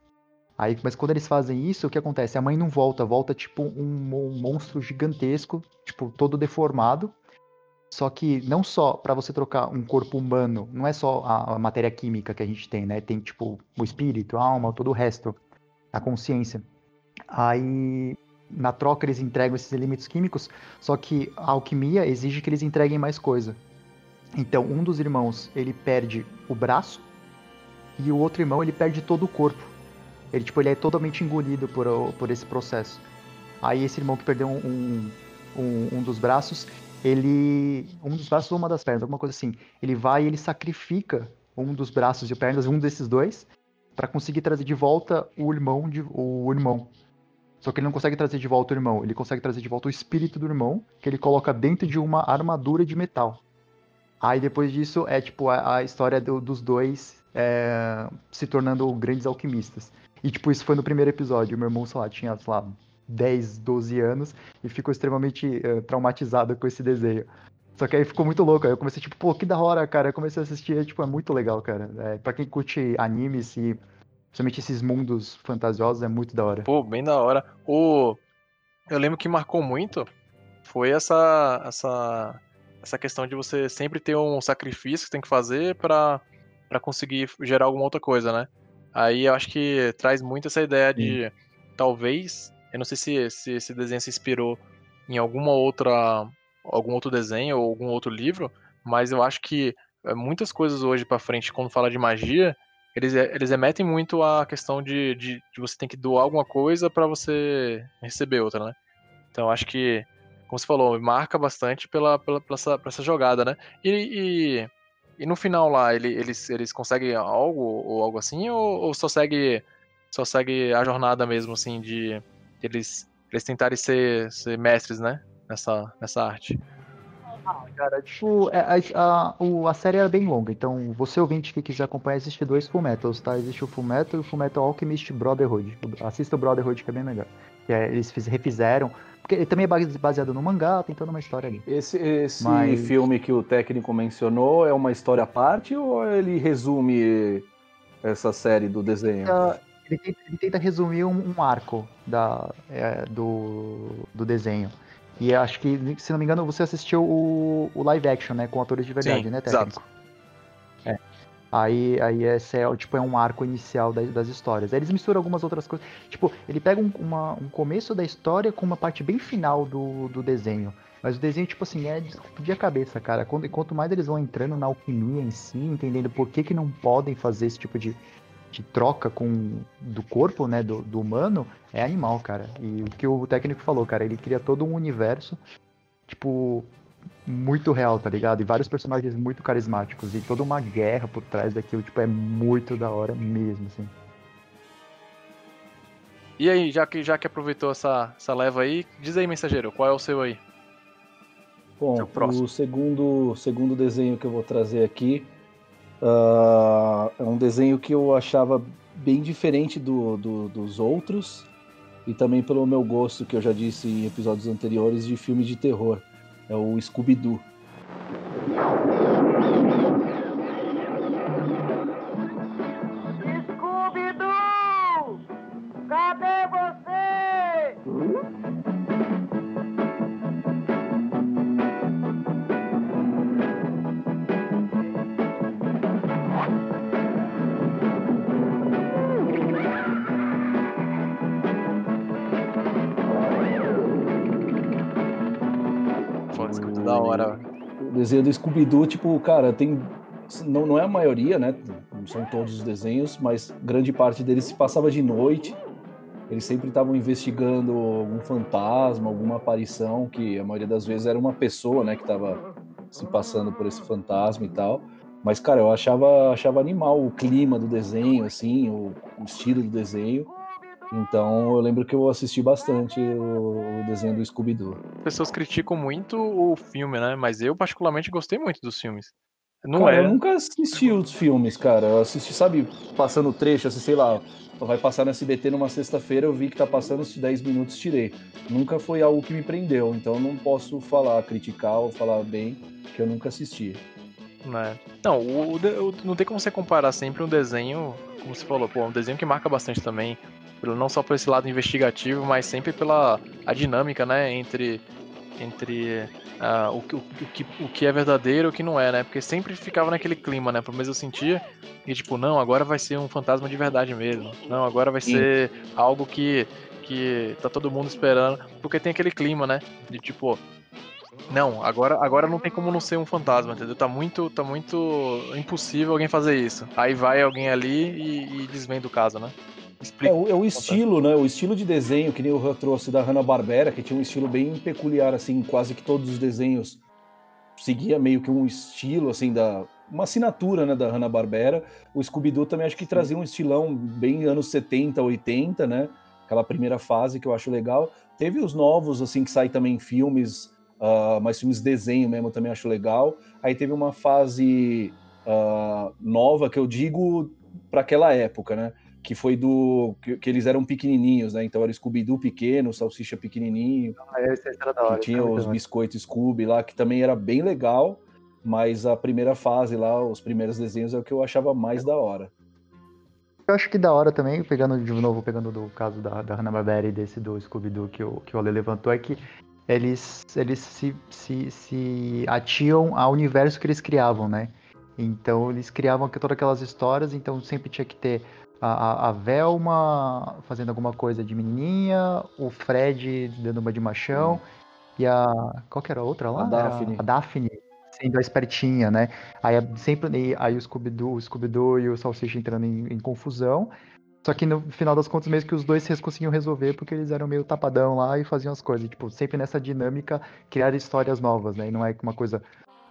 Aí, mas quando eles fazem isso, o que acontece? A mãe não volta, volta tipo um, mon- monstro gigantesco, tipo todo deformado. Só que não só para você trocar um corpo humano, não é só a, a matéria química que a gente tem, né? Tem tipo o espírito, a alma, todo o resto, a consciência. Aí na troca eles entregam esses elementos químicos, só que a alquimia exige que eles entreguem mais coisa. Então, um dos irmãos, ele perde o braço e o outro irmão, ele perde todo o corpo. Ele tipo, ele é totalmente engolido por, por esse processo. Aí esse irmão que perdeu um, um, um- um dos braços, ele um dos braços ou uma das pernas, alguma coisa assim. Ele vai e ele sacrifica um dos braços e pernas, um desses dois, para conseguir trazer de volta o irmão de o irmão. Só que ele não consegue trazer de volta o irmão, ele consegue trazer de volta o espírito do irmão, que ele coloca dentro de uma armadura de metal. Aí depois disso é tipo a, a história do- dos dois é, se tornando grandes alquimistas. E tipo, isso foi no primeiro episódio. Meu irmão, sei lá, tinha, sei lá, 10, 12 anos e ficou extremamente eh, traumatizado com esse desenho. Só que aí ficou muito louco. Aí eu comecei, tipo, pô, que da hora, cara. Eu comecei a assistir, é, tipo, é muito legal, cara. É, pra quem curte animes e principalmente esses mundos fantasiosos, é muito da hora.
Pô, bem da hora. O... Eu lembro que marcou muito foi essa, essa, essa questão de você sempre ter um sacrifício que tem que fazer pra conseguir gerar alguma outra coisa, né? Aí eu acho que traz muito essa ideia de talvez, eu não sei se, se esse desenho se inspirou em alguma outra algum outro desenho ou algum outro livro, mas eu acho que eh, muitas coisas hoje pra frente, quando fala de magia, eles, eles remetem muito à questão de, de, de você tem que doar alguma coisa pra você receber outra, né? Então acho que, como você falou, marca bastante pela, pela, pela essa, essa jogada, né? E, e, e no final lá, ele- eles, eles conseguem algo ou algo assim, ou, ou só segue só segue a jornada mesmo, assim, de eles, eles tentarem ser, ser mestres, né? Nessa, nessa arte.
Cara, tipo, é, a, a, o- a série é bem longa, então você ouvinte que quiser acompanhar, existe dois Full Metals, tá? Existe o Full Metal e o Full Metal Alchemist Brotherhood. Assista o Brotherhood que é bem legal. Que é, eles fiz- refizeram, porque ele também é base- baseado no mangá, tem toda uma história ali.
Esse, esse
Mas-
filme que o técnico mencionou é uma história à parte ou ele resume essa série do desenho?
tenta- ele, tenta, ele tenta resumir um, um arco da, é, do, do desenho. E acho que, se não me engano, você assistiu o, o live action, né? Com atores de verdade,
Sim,
né,
exato.
técnico? É. Aí, aí esse é, tipo, é um arco inicial das, das histórias. Aí eles misturam algumas outras coisas. Tipo, ele pega um, uma- um começo da história com uma parte bem final do, do desenho. Mas o desenho, tipo assim, é de a cabeça, cara. Quando, quanto mais eles vão entrando na alquimia em si, entendendo por que, que não podem fazer esse tipo de, de troca com do corpo, né, do, do humano, é animal, cara. E o que o técnico falou, cara, ele cria todo um universo, tipo, muito real, tá ligado? E vários personagens muito carismáticos e toda uma guerra por trás daquilo, tipo, é muito da hora mesmo, assim.
E aí, já que, já que aproveitou essa, essa leva aí, diz aí, mensageiro, qual é o seu aí?
Bom,
Seu
o segundo, segundo desenho que eu vou trazer aqui ah, é um desenho que eu achava bem diferente do, do- dos outros e também pelo meu gosto, que eu já disse em episódios anteriores, de filme de terror. É o. Scooby-Doo! Desenho do Scooby-Doo, tipo, cara, tem. Não, não é a maioria, né? Não são todos os desenhos, mas grande parte deles se passava de noite. Eles sempre estavam investigando algum fantasma, alguma aparição, que a maioria das vezes era uma pessoa, né, que estava se passando por esse fantasma e tal. Mas, cara, eu achava, achava animal o clima do desenho, assim, o, o estilo do desenho. Então eu lembro que eu assisti bastante o, desenho do Scooby-Doo.
As pessoas criticam muito o filme, né? Mas eu particularmente gostei muito dos filmes. Não
cara,
é.
eu nunca assisti os filmes, cara. Eu assisti, sabe, passando trecho, assim, sei lá, vai passar no SBT numa sexta-feira, eu vi que tá passando os 10 minutos, tirei. Nunca foi algo que me prendeu, então eu não posso falar, criticar ou falar bem, que eu nunca assisti.
Né? Não, o, o não tem como você comparar sempre um desenho, como você falou, pô, um desenho que marca bastante também, não só por esse lado investigativo, mas sempre pela a dinâmica, né, entre entre ah, o, que- o, o que, o que é verdadeiro e o que não é, né? Porque sempre ficava naquele clima, né? Pelo menos eu sentia que tipo, não, agora vai ser um fantasma de verdade mesmo. Não, agora vai
Sim.
ser algo que que tá todo mundo esperando, porque tem aquele clima, né? De tipo, não, agora, agora não tem como não ser um fantasma, entendeu? Tá muito, tá muito impossível alguém fazer isso. Aí vai alguém ali e, e desvenda o caso, né?
É
Explica.
o, é o estilo, né? O estilo de desenho que nem o Han trouxe da Hanna-Barbera, que tinha um estilo bem peculiar, assim, quase que todos os desenhos seguia meio que um estilo, assim, da uma assinatura, né, da Hanna-Barbera. O Scooby-Doo também acho que trazia um estilão bem anos 70, 80, né? Aquela primeira fase que eu acho legal. Teve os novos, assim, que saem também em filmes, ah, mas filmes desenho mesmo também acho legal. Aí teve uma fase ah, nova, que eu digo para aquela época, né? Que foi do. Que, que eles eram pequenininhos, né? Então era o Scooby-Doo pequeno, Salsicha pequenininho,
Ah, esse era da
que
hora.
tinha
era muito
os biscoitos Scooby lá, que também era bem legal, mas a primeira fase lá, os primeiros desenhos é o que eu achava mais da hora.
Eu acho que da hora também, pegando de novo, pegando do caso da, da Hanna-Barbera e desse do Scooby-Doo que o, que o Ale levantou, é que eles, eles se, se, se atiam ao universo que eles criavam, né? Então eles criavam todas aquelas histórias, então sempre tinha que ter a, a, Velma fazendo alguma coisa de menininha, o Fred dando uma de machão, e a. Qual que era a outra lá?
A Daphne.
A Daphne sendo a espertinha, né? Aí sempre aí o Scooby-Doo, o Scooby-Doo e o Salsicha entrando em, em confusão. Só que no final das contas, mesmo que os dois conseguiam resolver, porque eles eram meio tapadão lá e faziam as coisas. Tipo, sempre nessa dinâmica, criar histórias novas, né? E não é uma coisa.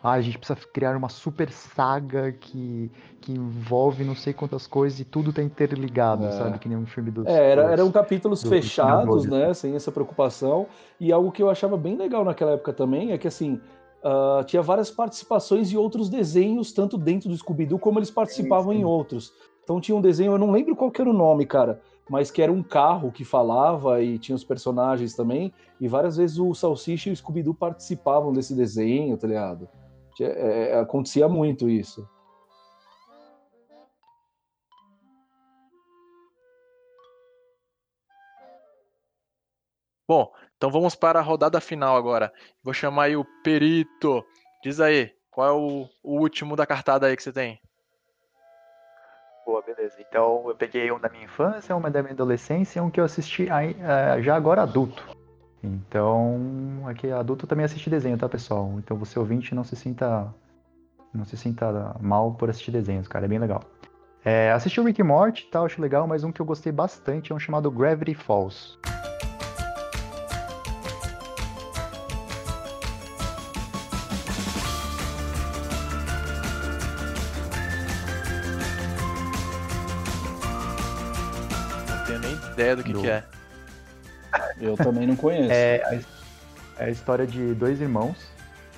Ah, a gente precisa criar uma super saga que, que envolve não sei quantas coisas e tudo tá interligado,
É.
sabe? Que nem um filme dos.
É, era, eram capítulos
dos
fechados, né? Sem essa preocupação. E algo que eu achava bem legal naquela época também é que, assim, ah, tinha várias participações e outros desenhos, tanto dentro do Scooby-Doo como eles participavam
sim.
em outros. Então tinha um desenho, eu não lembro qual que era o nome, cara, mas que era um carro que falava e tinha os personagens também. E várias vezes o Salsicha e o Scooby-Doo participavam desse desenho, tá ligado? Tinha- é, acontecia muito isso.
Bom, então vamos para a rodada final agora. Vou chamar aí o Perito. Diz aí, qual é o, o último da cartada aí que você tem?
Boa, beleza. Então eu peguei um da minha infância, uma da minha adolescência e um que eu assisti aí, eh, já agora adulto. Então, aqui adulto também assiste desenho, tá, pessoal? Então você ouvinte não se sinta não se sinta mal por assistir desenhos, cara, é bem legal. É, assisti o Rick and Morty, tá, acho legal, mas um que eu gostei bastante é um chamado Gravity Falls.
Não tenho nem ideia do que,
Do-
que é.
Eu também não conheço.
É a, é a história de dois irmãos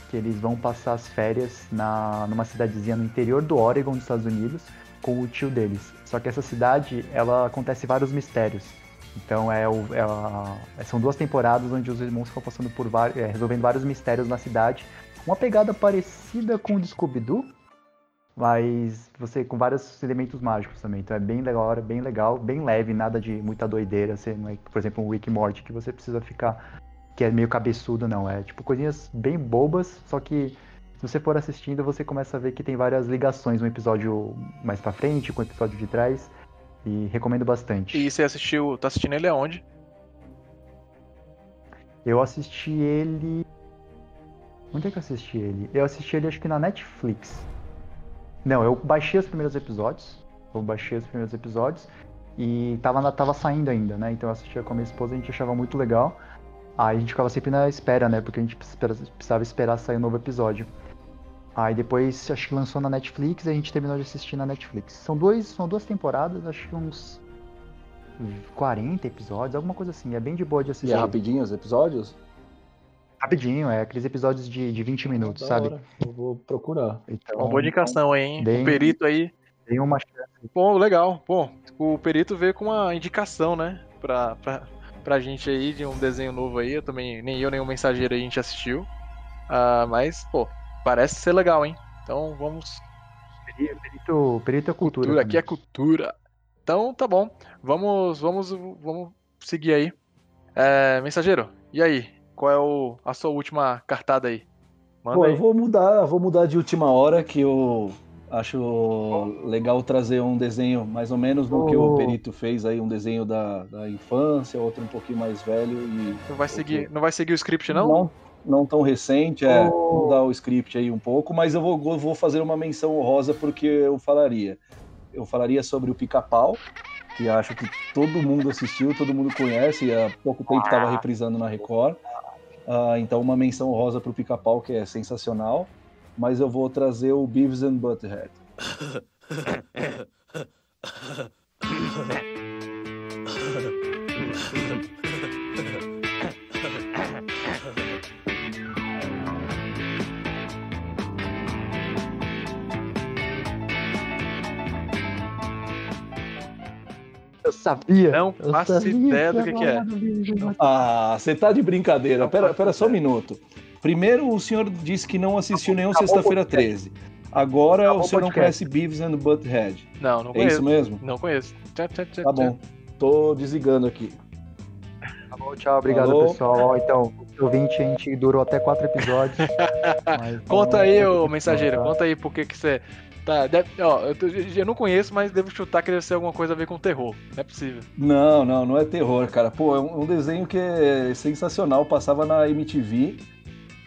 que eles vão passar as férias na, numa cidadezinha no interior do Oregon, dos Estados Unidos, com o tio deles. Só que essa cidade, ela acontece vários mistérios. Então é, o- é a- são duas temporadas onde os irmãos ficam passando por vários, resolvendo vários mistérios na cidade. Uma pegada parecida com o Scooby-Doo, mas você com vários elementos mágicos também. Então é bem legal, bem legal, bem leve, nada de muita doideira. Você não é, por exemplo, um Rick Morty que você precisa ficar que é meio cabeçudo, não. É tipo coisinhas bem bobas, só que se você for assistindo, você começa a ver que tem várias ligações, um episódio mais pra frente com o episódio de trás. E recomendo bastante.
E você assistiu, tá assistindo ele aonde?
Eu assisti ele. Onde é que eu assisti ele? Eu assisti ele acho que na Netflix. Não, eu baixei os primeiros episódios. Eu baixei os primeiros episódios. E tava, tava saindo ainda, né? Então eu assistia com a minha esposa, a gente achava muito legal. Aí a gente ficava sempre na espera, né? Porque a gente precisava esperar sair um novo episódio. Aí depois acho que lançou na Netflix e a gente terminou de assistir na Netflix. São, dois, são duas temporadas, acho que uns 40 episódios, alguma coisa assim. É bem de boa de
E
assistir.
é rapidinho os episódios?
Rapidinho, é aqueles episódios de, de 20 minutos,
Da
sabe?
hora, Eu vou procurar.
Então,
Uma boa indicação aí, hein? O perito aí.
tem uma chance.
Pô, legal. Pô, o perito veio com uma indicação, né? Pra, pra, pra gente aí de um desenho novo aí. Eu também, nem eu, nem o mensageiro aí a gente assistiu. Ah, mas, pô, parece ser legal, hein? Então vamos.
Peri- Perito, perito é cultura.
Cultura, aqui é cultura. Então tá bom. Vamos, vamos, vamos seguir aí. É, mensageiro, e aí? Qual é o, a sua última cartada aí? Manda
Pô,
aí.
eu vou mudar, vou mudar de última hora que eu acho legal trazer um desenho mais ou menos no que o
Oh.
Perito fez aí, um desenho da, da infância, outro um pouquinho mais velho e
Não vai seguir, não vai seguir o script, não?
não, não tão recente, é,
Oh.
mudar o script aí um pouco, mas eu vou, eu vou fazer uma menção honrosa porque eu falaria. Eu falaria sobre o Pica-Pau, que acho que todo mundo assistiu, todo mundo conhece, e há pouco tempo estava reprisando na Record. Ah, então uma menção honrosa para o Pica-Pau, que é sensacional, mas eu vou trazer o Beavis and Butthead.
Eu sabia.
Não
eu
faço
sabia
ideia do que que é.
Ah, você tá de brincadeira. Pera, pera só um minuto. Primeiro, o senhor disse que não assistiu nenhum
Acabou o
Sexta-feira
podcast.
13. Agora
Acabou
o senhor não
podcast.
conhece Beavis and Butthead.
Não, não
É
conheço.
isso mesmo?
Não conheço. Tchá, tchá, tchá,
Tá bom. Tô desligando aqui.
Tá bom, tchau, obrigado,
Falou.
pessoal. Ó, então, o ouvinte, a gente durou até quatro episódios. mas
Conta aí, ô mensageiro, conta aí por que que você. Tá, deve- ó, eu, tô- eu não conheço, mas devo chutar que deve ser alguma coisa a ver com terror. Não é possível.
Não, não, não é terror, cara. Pô, é um um desenho que é sensacional. Passava na MTV.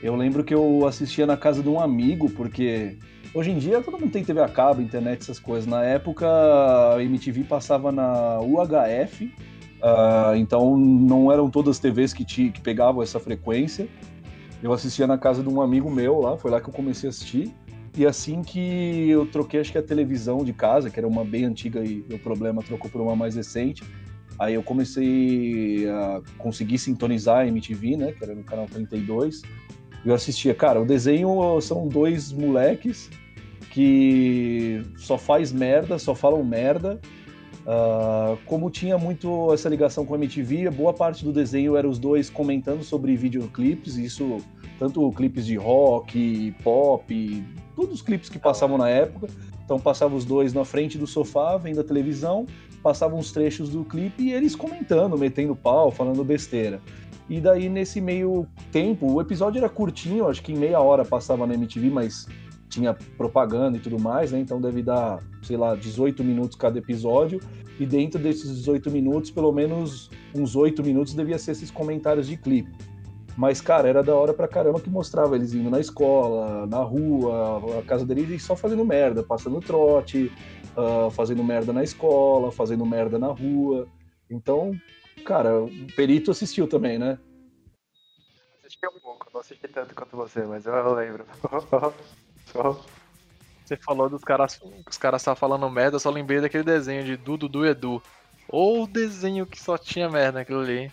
Eu lembro que eu assistia na casa de um amigo, porque hoje em dia todo mundo tem TV a cabo, internet, essas coisas. Na época, a MTV passava na UHF, ah, então não eram todas as TVs que, ti- que pegavam essa frequência. Eu assistia na casa de um amigo meu lá, foi lá que eu comecei a assistir. E assim que eu troquei, acho que a televisão de casa, que era uma bem antiga e o problema trocou por uma mais recente, aí eu comecei a conseguir sintonizar a MTV, né, que era no canal 32. E eu assistia, cara, o desenho são dois moleques que só faz merda, só falam merda. Ah, como tinha muito essa ligação com a MTV, boa parte do desenho era os dois comentando sobre videoclipes, isso tanto clipes de rock, pop, todos os clipes que passavam na época. Então passava os dois na frente do sofá, vendo a televisão, passavam uns trechos do clipe e eles comentando, metendo pau, falando besteira. E daí nesse meio tempo, o episódio era curtinho, acho que em meia hora passava na MTV, mas tinha propaganda e tudo mais, né? Então deve dar, sei lá, 18 minutos cada episódio. E dentro desses 18 minutos, pelo menos uns 8 minutos devia ser esses comentários de clipe. Mas, cara, era da hora pra caramba que mostrava eles indo na escola, na rua, a casa deles e só fazendo merda, passando trote, ah, fazendo merda na escola, fazendo merda na rua. Então, cara, o Perito assistiu também, né?
Assisti um pouco, não assisti tanto quanto você, mas eu lembro.
Você falou dos caras. Os caras estavam falando merda, eu só lembrei daquele desenho de Du, Dudu e Edu. Ou desenho que só tinha merda naquilo ali. hein?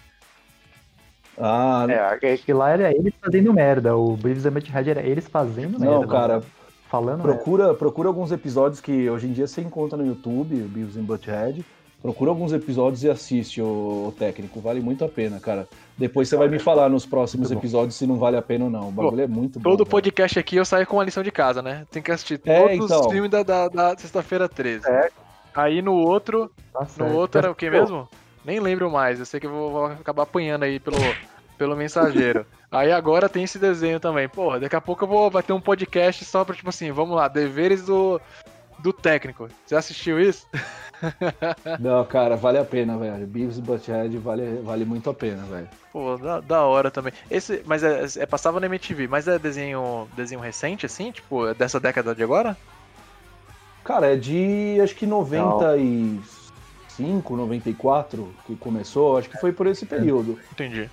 Ah,
É, é que lá era eles fazendo merda, o Beavis and Butthead era eles fazendo merda.
não, cara,
Falando merda.
procura, procura alguns episódios que hoje em dia você encontra no YouTube, o Beavis and Butthead. Procura alguns episódios e assiste o, técnico, vale muito a pena, cara. Depois você vai me falar nos próximos episódios se não vale a pena ou não. O bagulho é muito bom.
Todo
velho.
podcast aqui eu saio com uma lição de casa, né? Tem que assistir
É,
todos
então.
os filmes da, da, da sexta-feira 13.
É.
Aí no outro.
Tá
No outro era o que mesmo? Nem lembro mais. Eu sei que eu vou, vou acabar apanhando aí pelo, pelo mensageiro. aí agora tem esse desenho também. Porra, daqui a pouco eu vou vai ter um podcast só pra, tipo assim, vamos lá, deveres do, do técnico. Você assistiu isso?
Não, cara, vale a pena, velho. Beavis Butthead vale, vale muito a pena, velho.
Pô, da, da hora também. Esse, mas é, é- passava na MTV, mas é desenho, desenho recente, assim? Tipo, é dessa década de agora?
Cara, é de acho que 95, 94 que começou, acho que foi por esse período.
Entendi.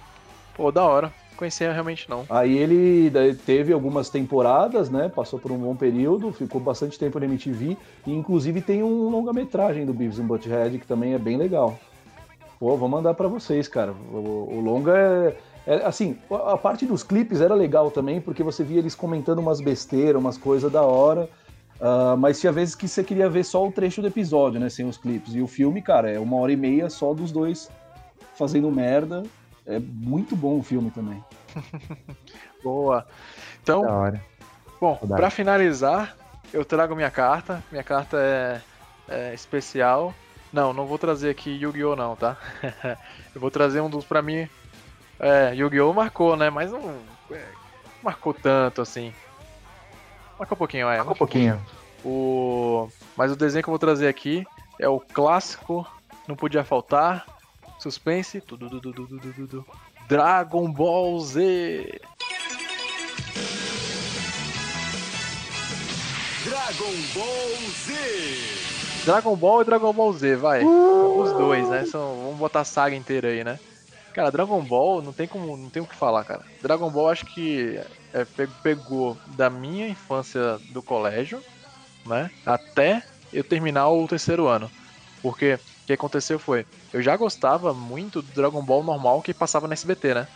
Pô, da hora. Conhecia realmente não.
Aí ele teve algumas temporadas, né? Passou por um bom período, ficou bastante tempo na MTV. E inclusive tem um longa-metragem do Beavis and Butthead que também é bem legal. Pô, vou mandar pra vocês, cara. O, o longa é, É, assim, a a parte dos clipes era legal também, porque você via eles comentando umas besteiras, umas coisas da hora. Ah, mas tinha vezes que você queria ver só o trecho do episódio, né? Sem os clipes. E o filme, cara, é uma hora e meia só dos dois fazendo merda. É muito bom o filme também.
Boa. Então,
Da hora.
bom, pra finalizar, eu trago minha carta. Minha carta é, é especial. Não, não vou trazer aqui Yu-Gi-Oh! não, tá? eu vou trazer um dos, pra mim. É, Yu-Gi-Oh! marcou, né? Mas não é, marcou tanto assim. Marcou um pouquinho, é.
Um pouquinho.
O... Mas o desenho que eu vou trazer aqui é o clássico, não podia faltar. Suspense. tudo, tudo, tudo, tudo, tudo. Dragon Ball Z.
Dragon Ball Z.
Dragon Ball e Dragon Ball Z, vai. Os dois, né? São... Vamos botar a saga inteira aí, né? Cara, Dragon Ball não tem como, não tem o que falar, cara. Dragon Ball acho que é, pe- pegou da minha infância do colégio, né? Até eu terminar o terceiro ano. Porque o que aconteceu foi, eu já gostava muito do Dragon Ball normal que passava na SBT, né?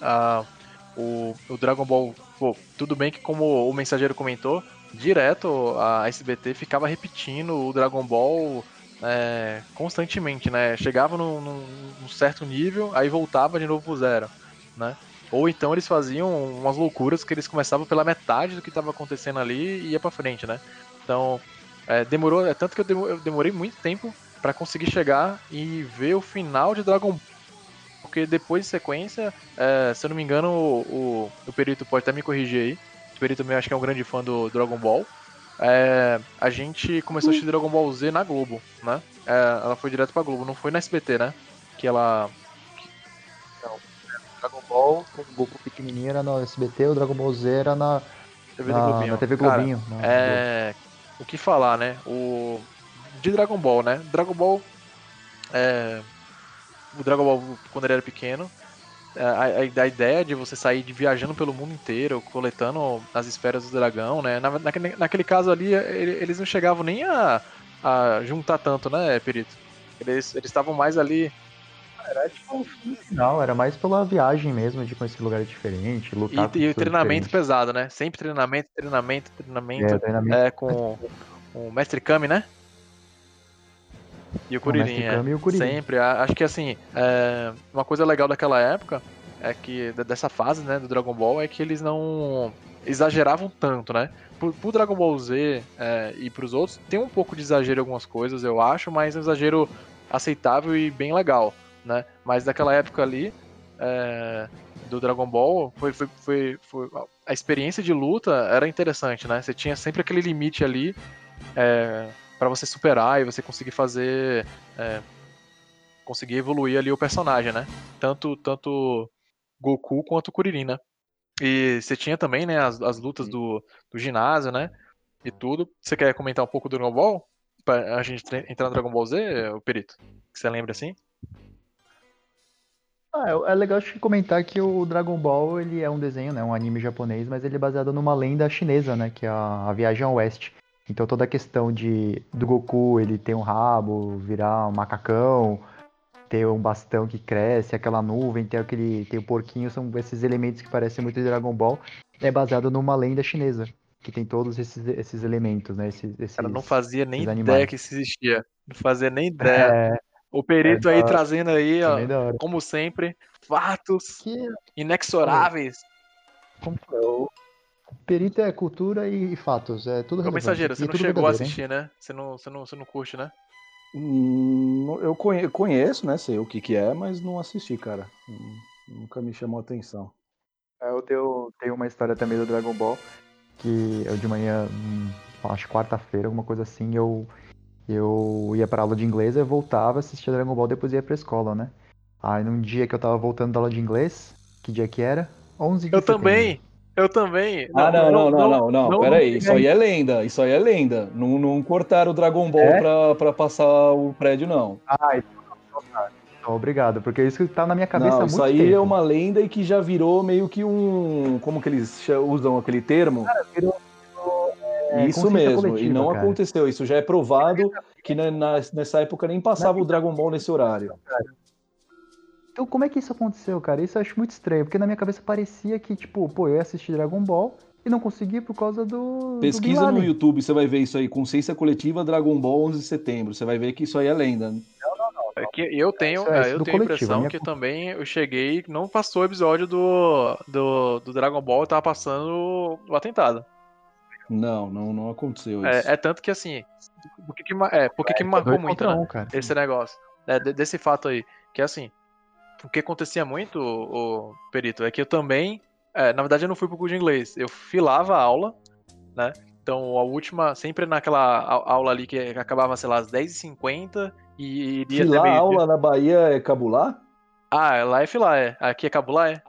Ah, o, o Dragon Ball, pô, tudo bem que como o mensageiro comentou, direto a SBT ficava repetindo o Dragon Ball é, constantemente, né? Chegava num, num- num certo nível, aí voltava de novo pro zero, né? Ou então eles faziam umas loucuras que eles começavam pela metade do que estava acontecendo ali e ia pra frente, né? Então, é, demorou, é tanto que eu demo- eu demorei muito tempo pra conseguir chegar e ver o final de Dragon Ball. Porque depois de sequência, é, se eu não me engano, o, o, o Perito pode até me corrigir aí. O Perito também acho que é um grande fã do Dragon Ball. É, a gente começou a assistir Dragon Ball Z na Globo, né? É, ela foi direto pra Globo, não foi na SBT, né? Que ela.
Dragon Ball, o Goku pequenininho era na SBT, o Dragon Ball Z era na,
TV
na,
Globinho.
na TV
Cara,
Globinho. na-
É. O que falar, né? O. De Dragon Ball, né? Dragon Ball. É. O Dragon Ball, quando ele era pequeno. é, A, a- a ideia de você sair de viajando pelo mundo inteiro, coletando as esferas do dragão, né? Na- naquele, naquele caso ali, ele- eles não chegavam nem a, a juntar tanto, né, Perito? Eles eles estavam mais ali.
Era tipo final, era mais pela viagem mesmo, de conhecer lugares diferentes,
E,
lutar com
e o treinamento
diferentes.
pesado, né? Sempre treinamento, treinamento, treinamento.
É, treinamento.
É, com o Mestre Kami, né? E o Kuririn, é.
E o Kuririn.
Sempre. Acho que assim, é, uma coisa legal daquela época é que, de- dessa fase, né, do Dragon Ball, é que eles não exageravam tanto, né? Pro, pro Dragon Ball Z é, e pros outros, tem um pouco de exagero em algumas coisas, eu acho, mas é um exagero aceitável e bem legal, né? Mas daquela época ali, é, do Dragon Ball, foi, foi, foi, foi- a experiência de luta era interessante, né? Você tinha sempre aquele limite ali é, para você superar e você conseguir fazer, é, conseguir evoluir ali o personagem, né? Tanto tanto Goku quanto Kuririn, né? E você tinha também, né, as, as lutas do, do ginásio, né? E tudo. Você quer comentar um pouco do Dragon Ball? Pra a gente entrar no Dragon Ball Z, o Perito? Que você lembra assim?
Ah, é- é legal acho comentar que o Dragon Ball ele é um desenho, né, um anime japonês, mas ele é baseado numa lenda chinesa, né, que é a, a Viagem ao Oeste. Então toda a questão de do Goku, ele ter um rabo, virar um macacão, ter um bastão que cresce, aquela nuvem, ter aquele tem o porquinho, são esses elementos que parecem muito de Dragon Ball. É baseado numa lenda chinesa, que tem todos esses, esses elementos, né, esses, esses
Cara, não fazia nem ideia que isso existia. Não fazia nem ideia.
É,
O Perito
é
aí trazendo aí, ó,
da hora.
como sempre, fatos
Que
inexoráveis.
como é? o perito é cultura e fatos, é tudo
Ô,
relevante.
mensageiro,
e
você não
tudo
chegou a assistir, né? Você não, você não, você não curte, né?
Hum, eu conhe- conheço, né? Sei o que, que é, mas não assisti, cara. Nunca me chamou a atenção.
É, Eu tenho, tenho uma história também do Dragon Ball, que eu de manhã, hum, acho quarta-feira, alguma coisa assim, eu, eu ia pra aula de inglês, eu voltava, assistia Dragon Ball, depois ia pra escola, né? Aí num dia que eu tava voltando da aula de inglês, que dia que era? 11 de
Eu
setembro.
também. Eu também.
ah, não, não, não, não, não,
não
pera aí,
me
isso aí é lenda, isso aí é lenda. Não, não cortaram o Dragon Ball
É?
pra, pra passar o prédio, não.
Ah, então, obrigado, porque isso que tá na minha cabeça há
Não,
muito
isso aí
tempo.
é uma lenda e que já virou meio que um. Como que eles usam aquele termo?
Virou- é,
isso mesmo, e
coletiva,
não
cara.
aconteceu. Isso já é provado que na- na- nessa época nem passava o Dragon Ball nesse horário.
Então como é que isso aconteceu, cara? Isso eu acho muito estranho, porque na minha cabeça parecia que, tipo, pô, eu ia assistir Dragon Ball e não consegui por causa do. do
Pesquisa no
Laden.
YouTube, você vai ver isso aí. Consciência Coletiva Dragon Ball 11 de setembro. Você vai ver que isso aí é lenda. né?
É que eu tenho,
Isso é-
é, eu
do
tenho a impressão
minha
que
culpa.
também eu cheguei, não passou o episódio do, do, do Dragon Ball, tava passando o atentado.
Não, não, não aconteceu isso.
É, é tanto que assim, por que que, é, por que que me marcou muito, né?
um, cara.
esse negócio. É, de- desse fato aí. Que assim, o que acontecia muito, o, o Perito, é que eu também. é, na verdade, eu não fui pro curso de inglês. Eu filava a aula, né? Então, a última, sempre naquela aula ali que acabava, sei lá, às 10h50 e iria até
Filar
meio
aula na Bahia é cabular?
Ah, lá é filar, é. Aqui é cabular, é?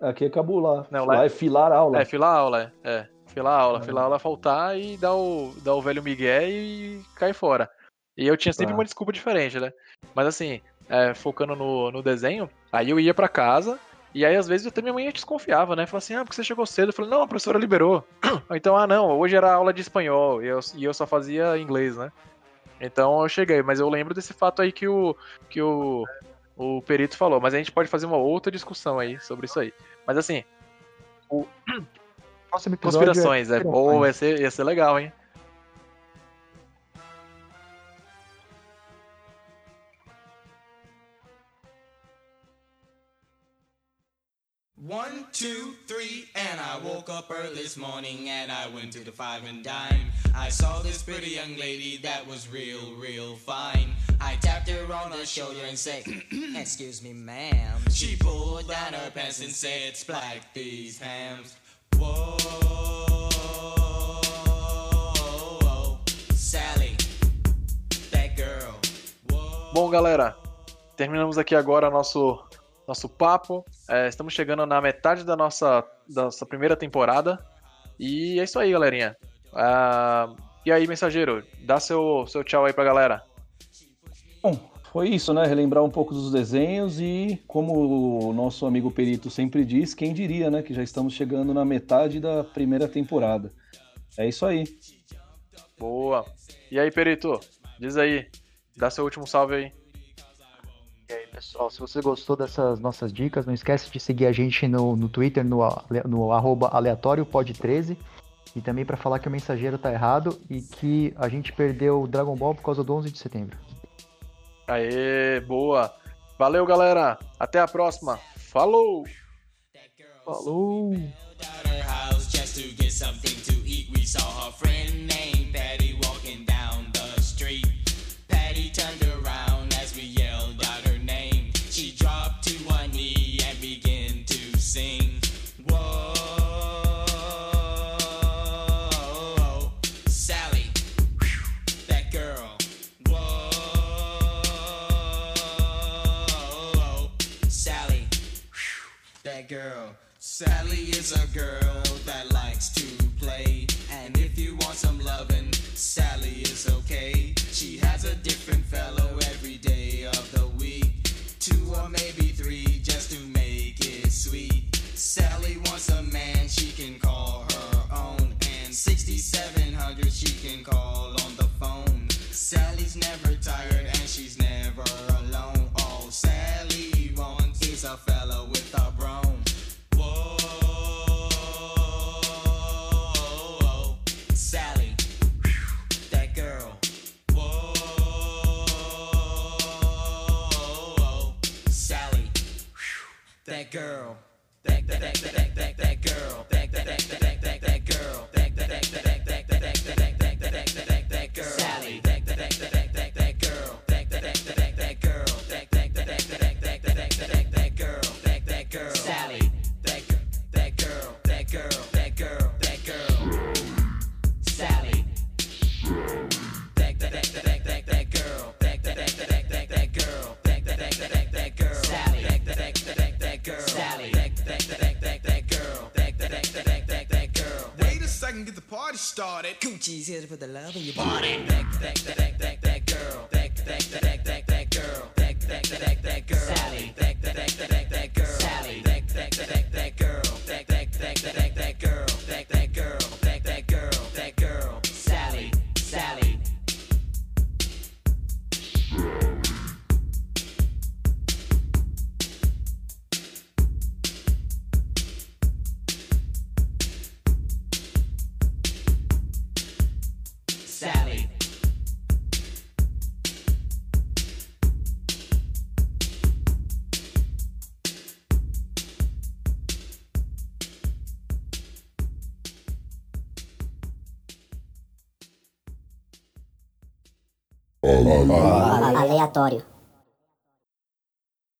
Aqui é cabular.
Não,
lá
lá-
é filar aula.
É, filar a aula, é. É. Filar a aula, filar a aula, faltar e dar o, dar o velho migué e cair fora. E eu tinha sempre
Tá.
uma desculpa diferente, né? Mas assim, é, focando no, no desenho, aí eu ia pra casa e aí às vezes até minha mãe desconfiava, né? Falava assim, ah, porque você chegou cedo? Eu falei, não, a professora liberou. Ou então, ah, não, hoje era aula de espanhol e eu, e eu só fazia inglês, né? Então eu cheguei, mas eu lembro desse fato aí que o, que o, o perito falou. Mas a gente pode fazer uma outra discussão aí sobre isso aí. Mas assim,
Próximo episódio é
Conspirações, é. Pô, ia ser, ia ser legal, hein?
One, two, three, and I woke up early this morning and I went to the five and dime. I saw this pretty young lady that was real, real fine. I tapped her on the shoulder and said, Excuse me, ma'am. She pulled down her pants and said, Splack these hams.
Bom, galera, terminamos aqui agora nosso nosso papo. É, estamos chegando na metade da nossa, da nossa primeira temporada. E é isso aí, galerinha. Ah, e aí, mensageiro, dá seu, seu tchau aí pra galera.
Bom, foi isso, né? Relembrar um pouco dos desenhos e, como o nosso amigo Perito sempre diz, quem diria, né? Que já estamos chegando na metade da primeira temporada. É isso aí.
Boa. E aí, Perito, diz aí, dá seu último salve aí.
E aí, pessoal, se você gostou dessas nossas dicas, não esquece de seguir a gente no, no Twitter, no, no arroba aleatóriopod13. E também para falar que o mensageiro tá errado e que a gente perdeu o Dragon Ball por causa do 11 de setembro.
Aê, boa. Valeu, galera. Até a próxima. Falou!
Falou!
Girl. Sally is a girl that likes to play. And if you want some lovin', Sally is okay. She has a different fellow every day of the week. Two or maybe three just to make it sweet. Sally wants a man she can call her own. And 6700 she can call on the phone. Sally's never tired and she's never alone. All Sally wants is a fella with a broom. girl. That, that, that,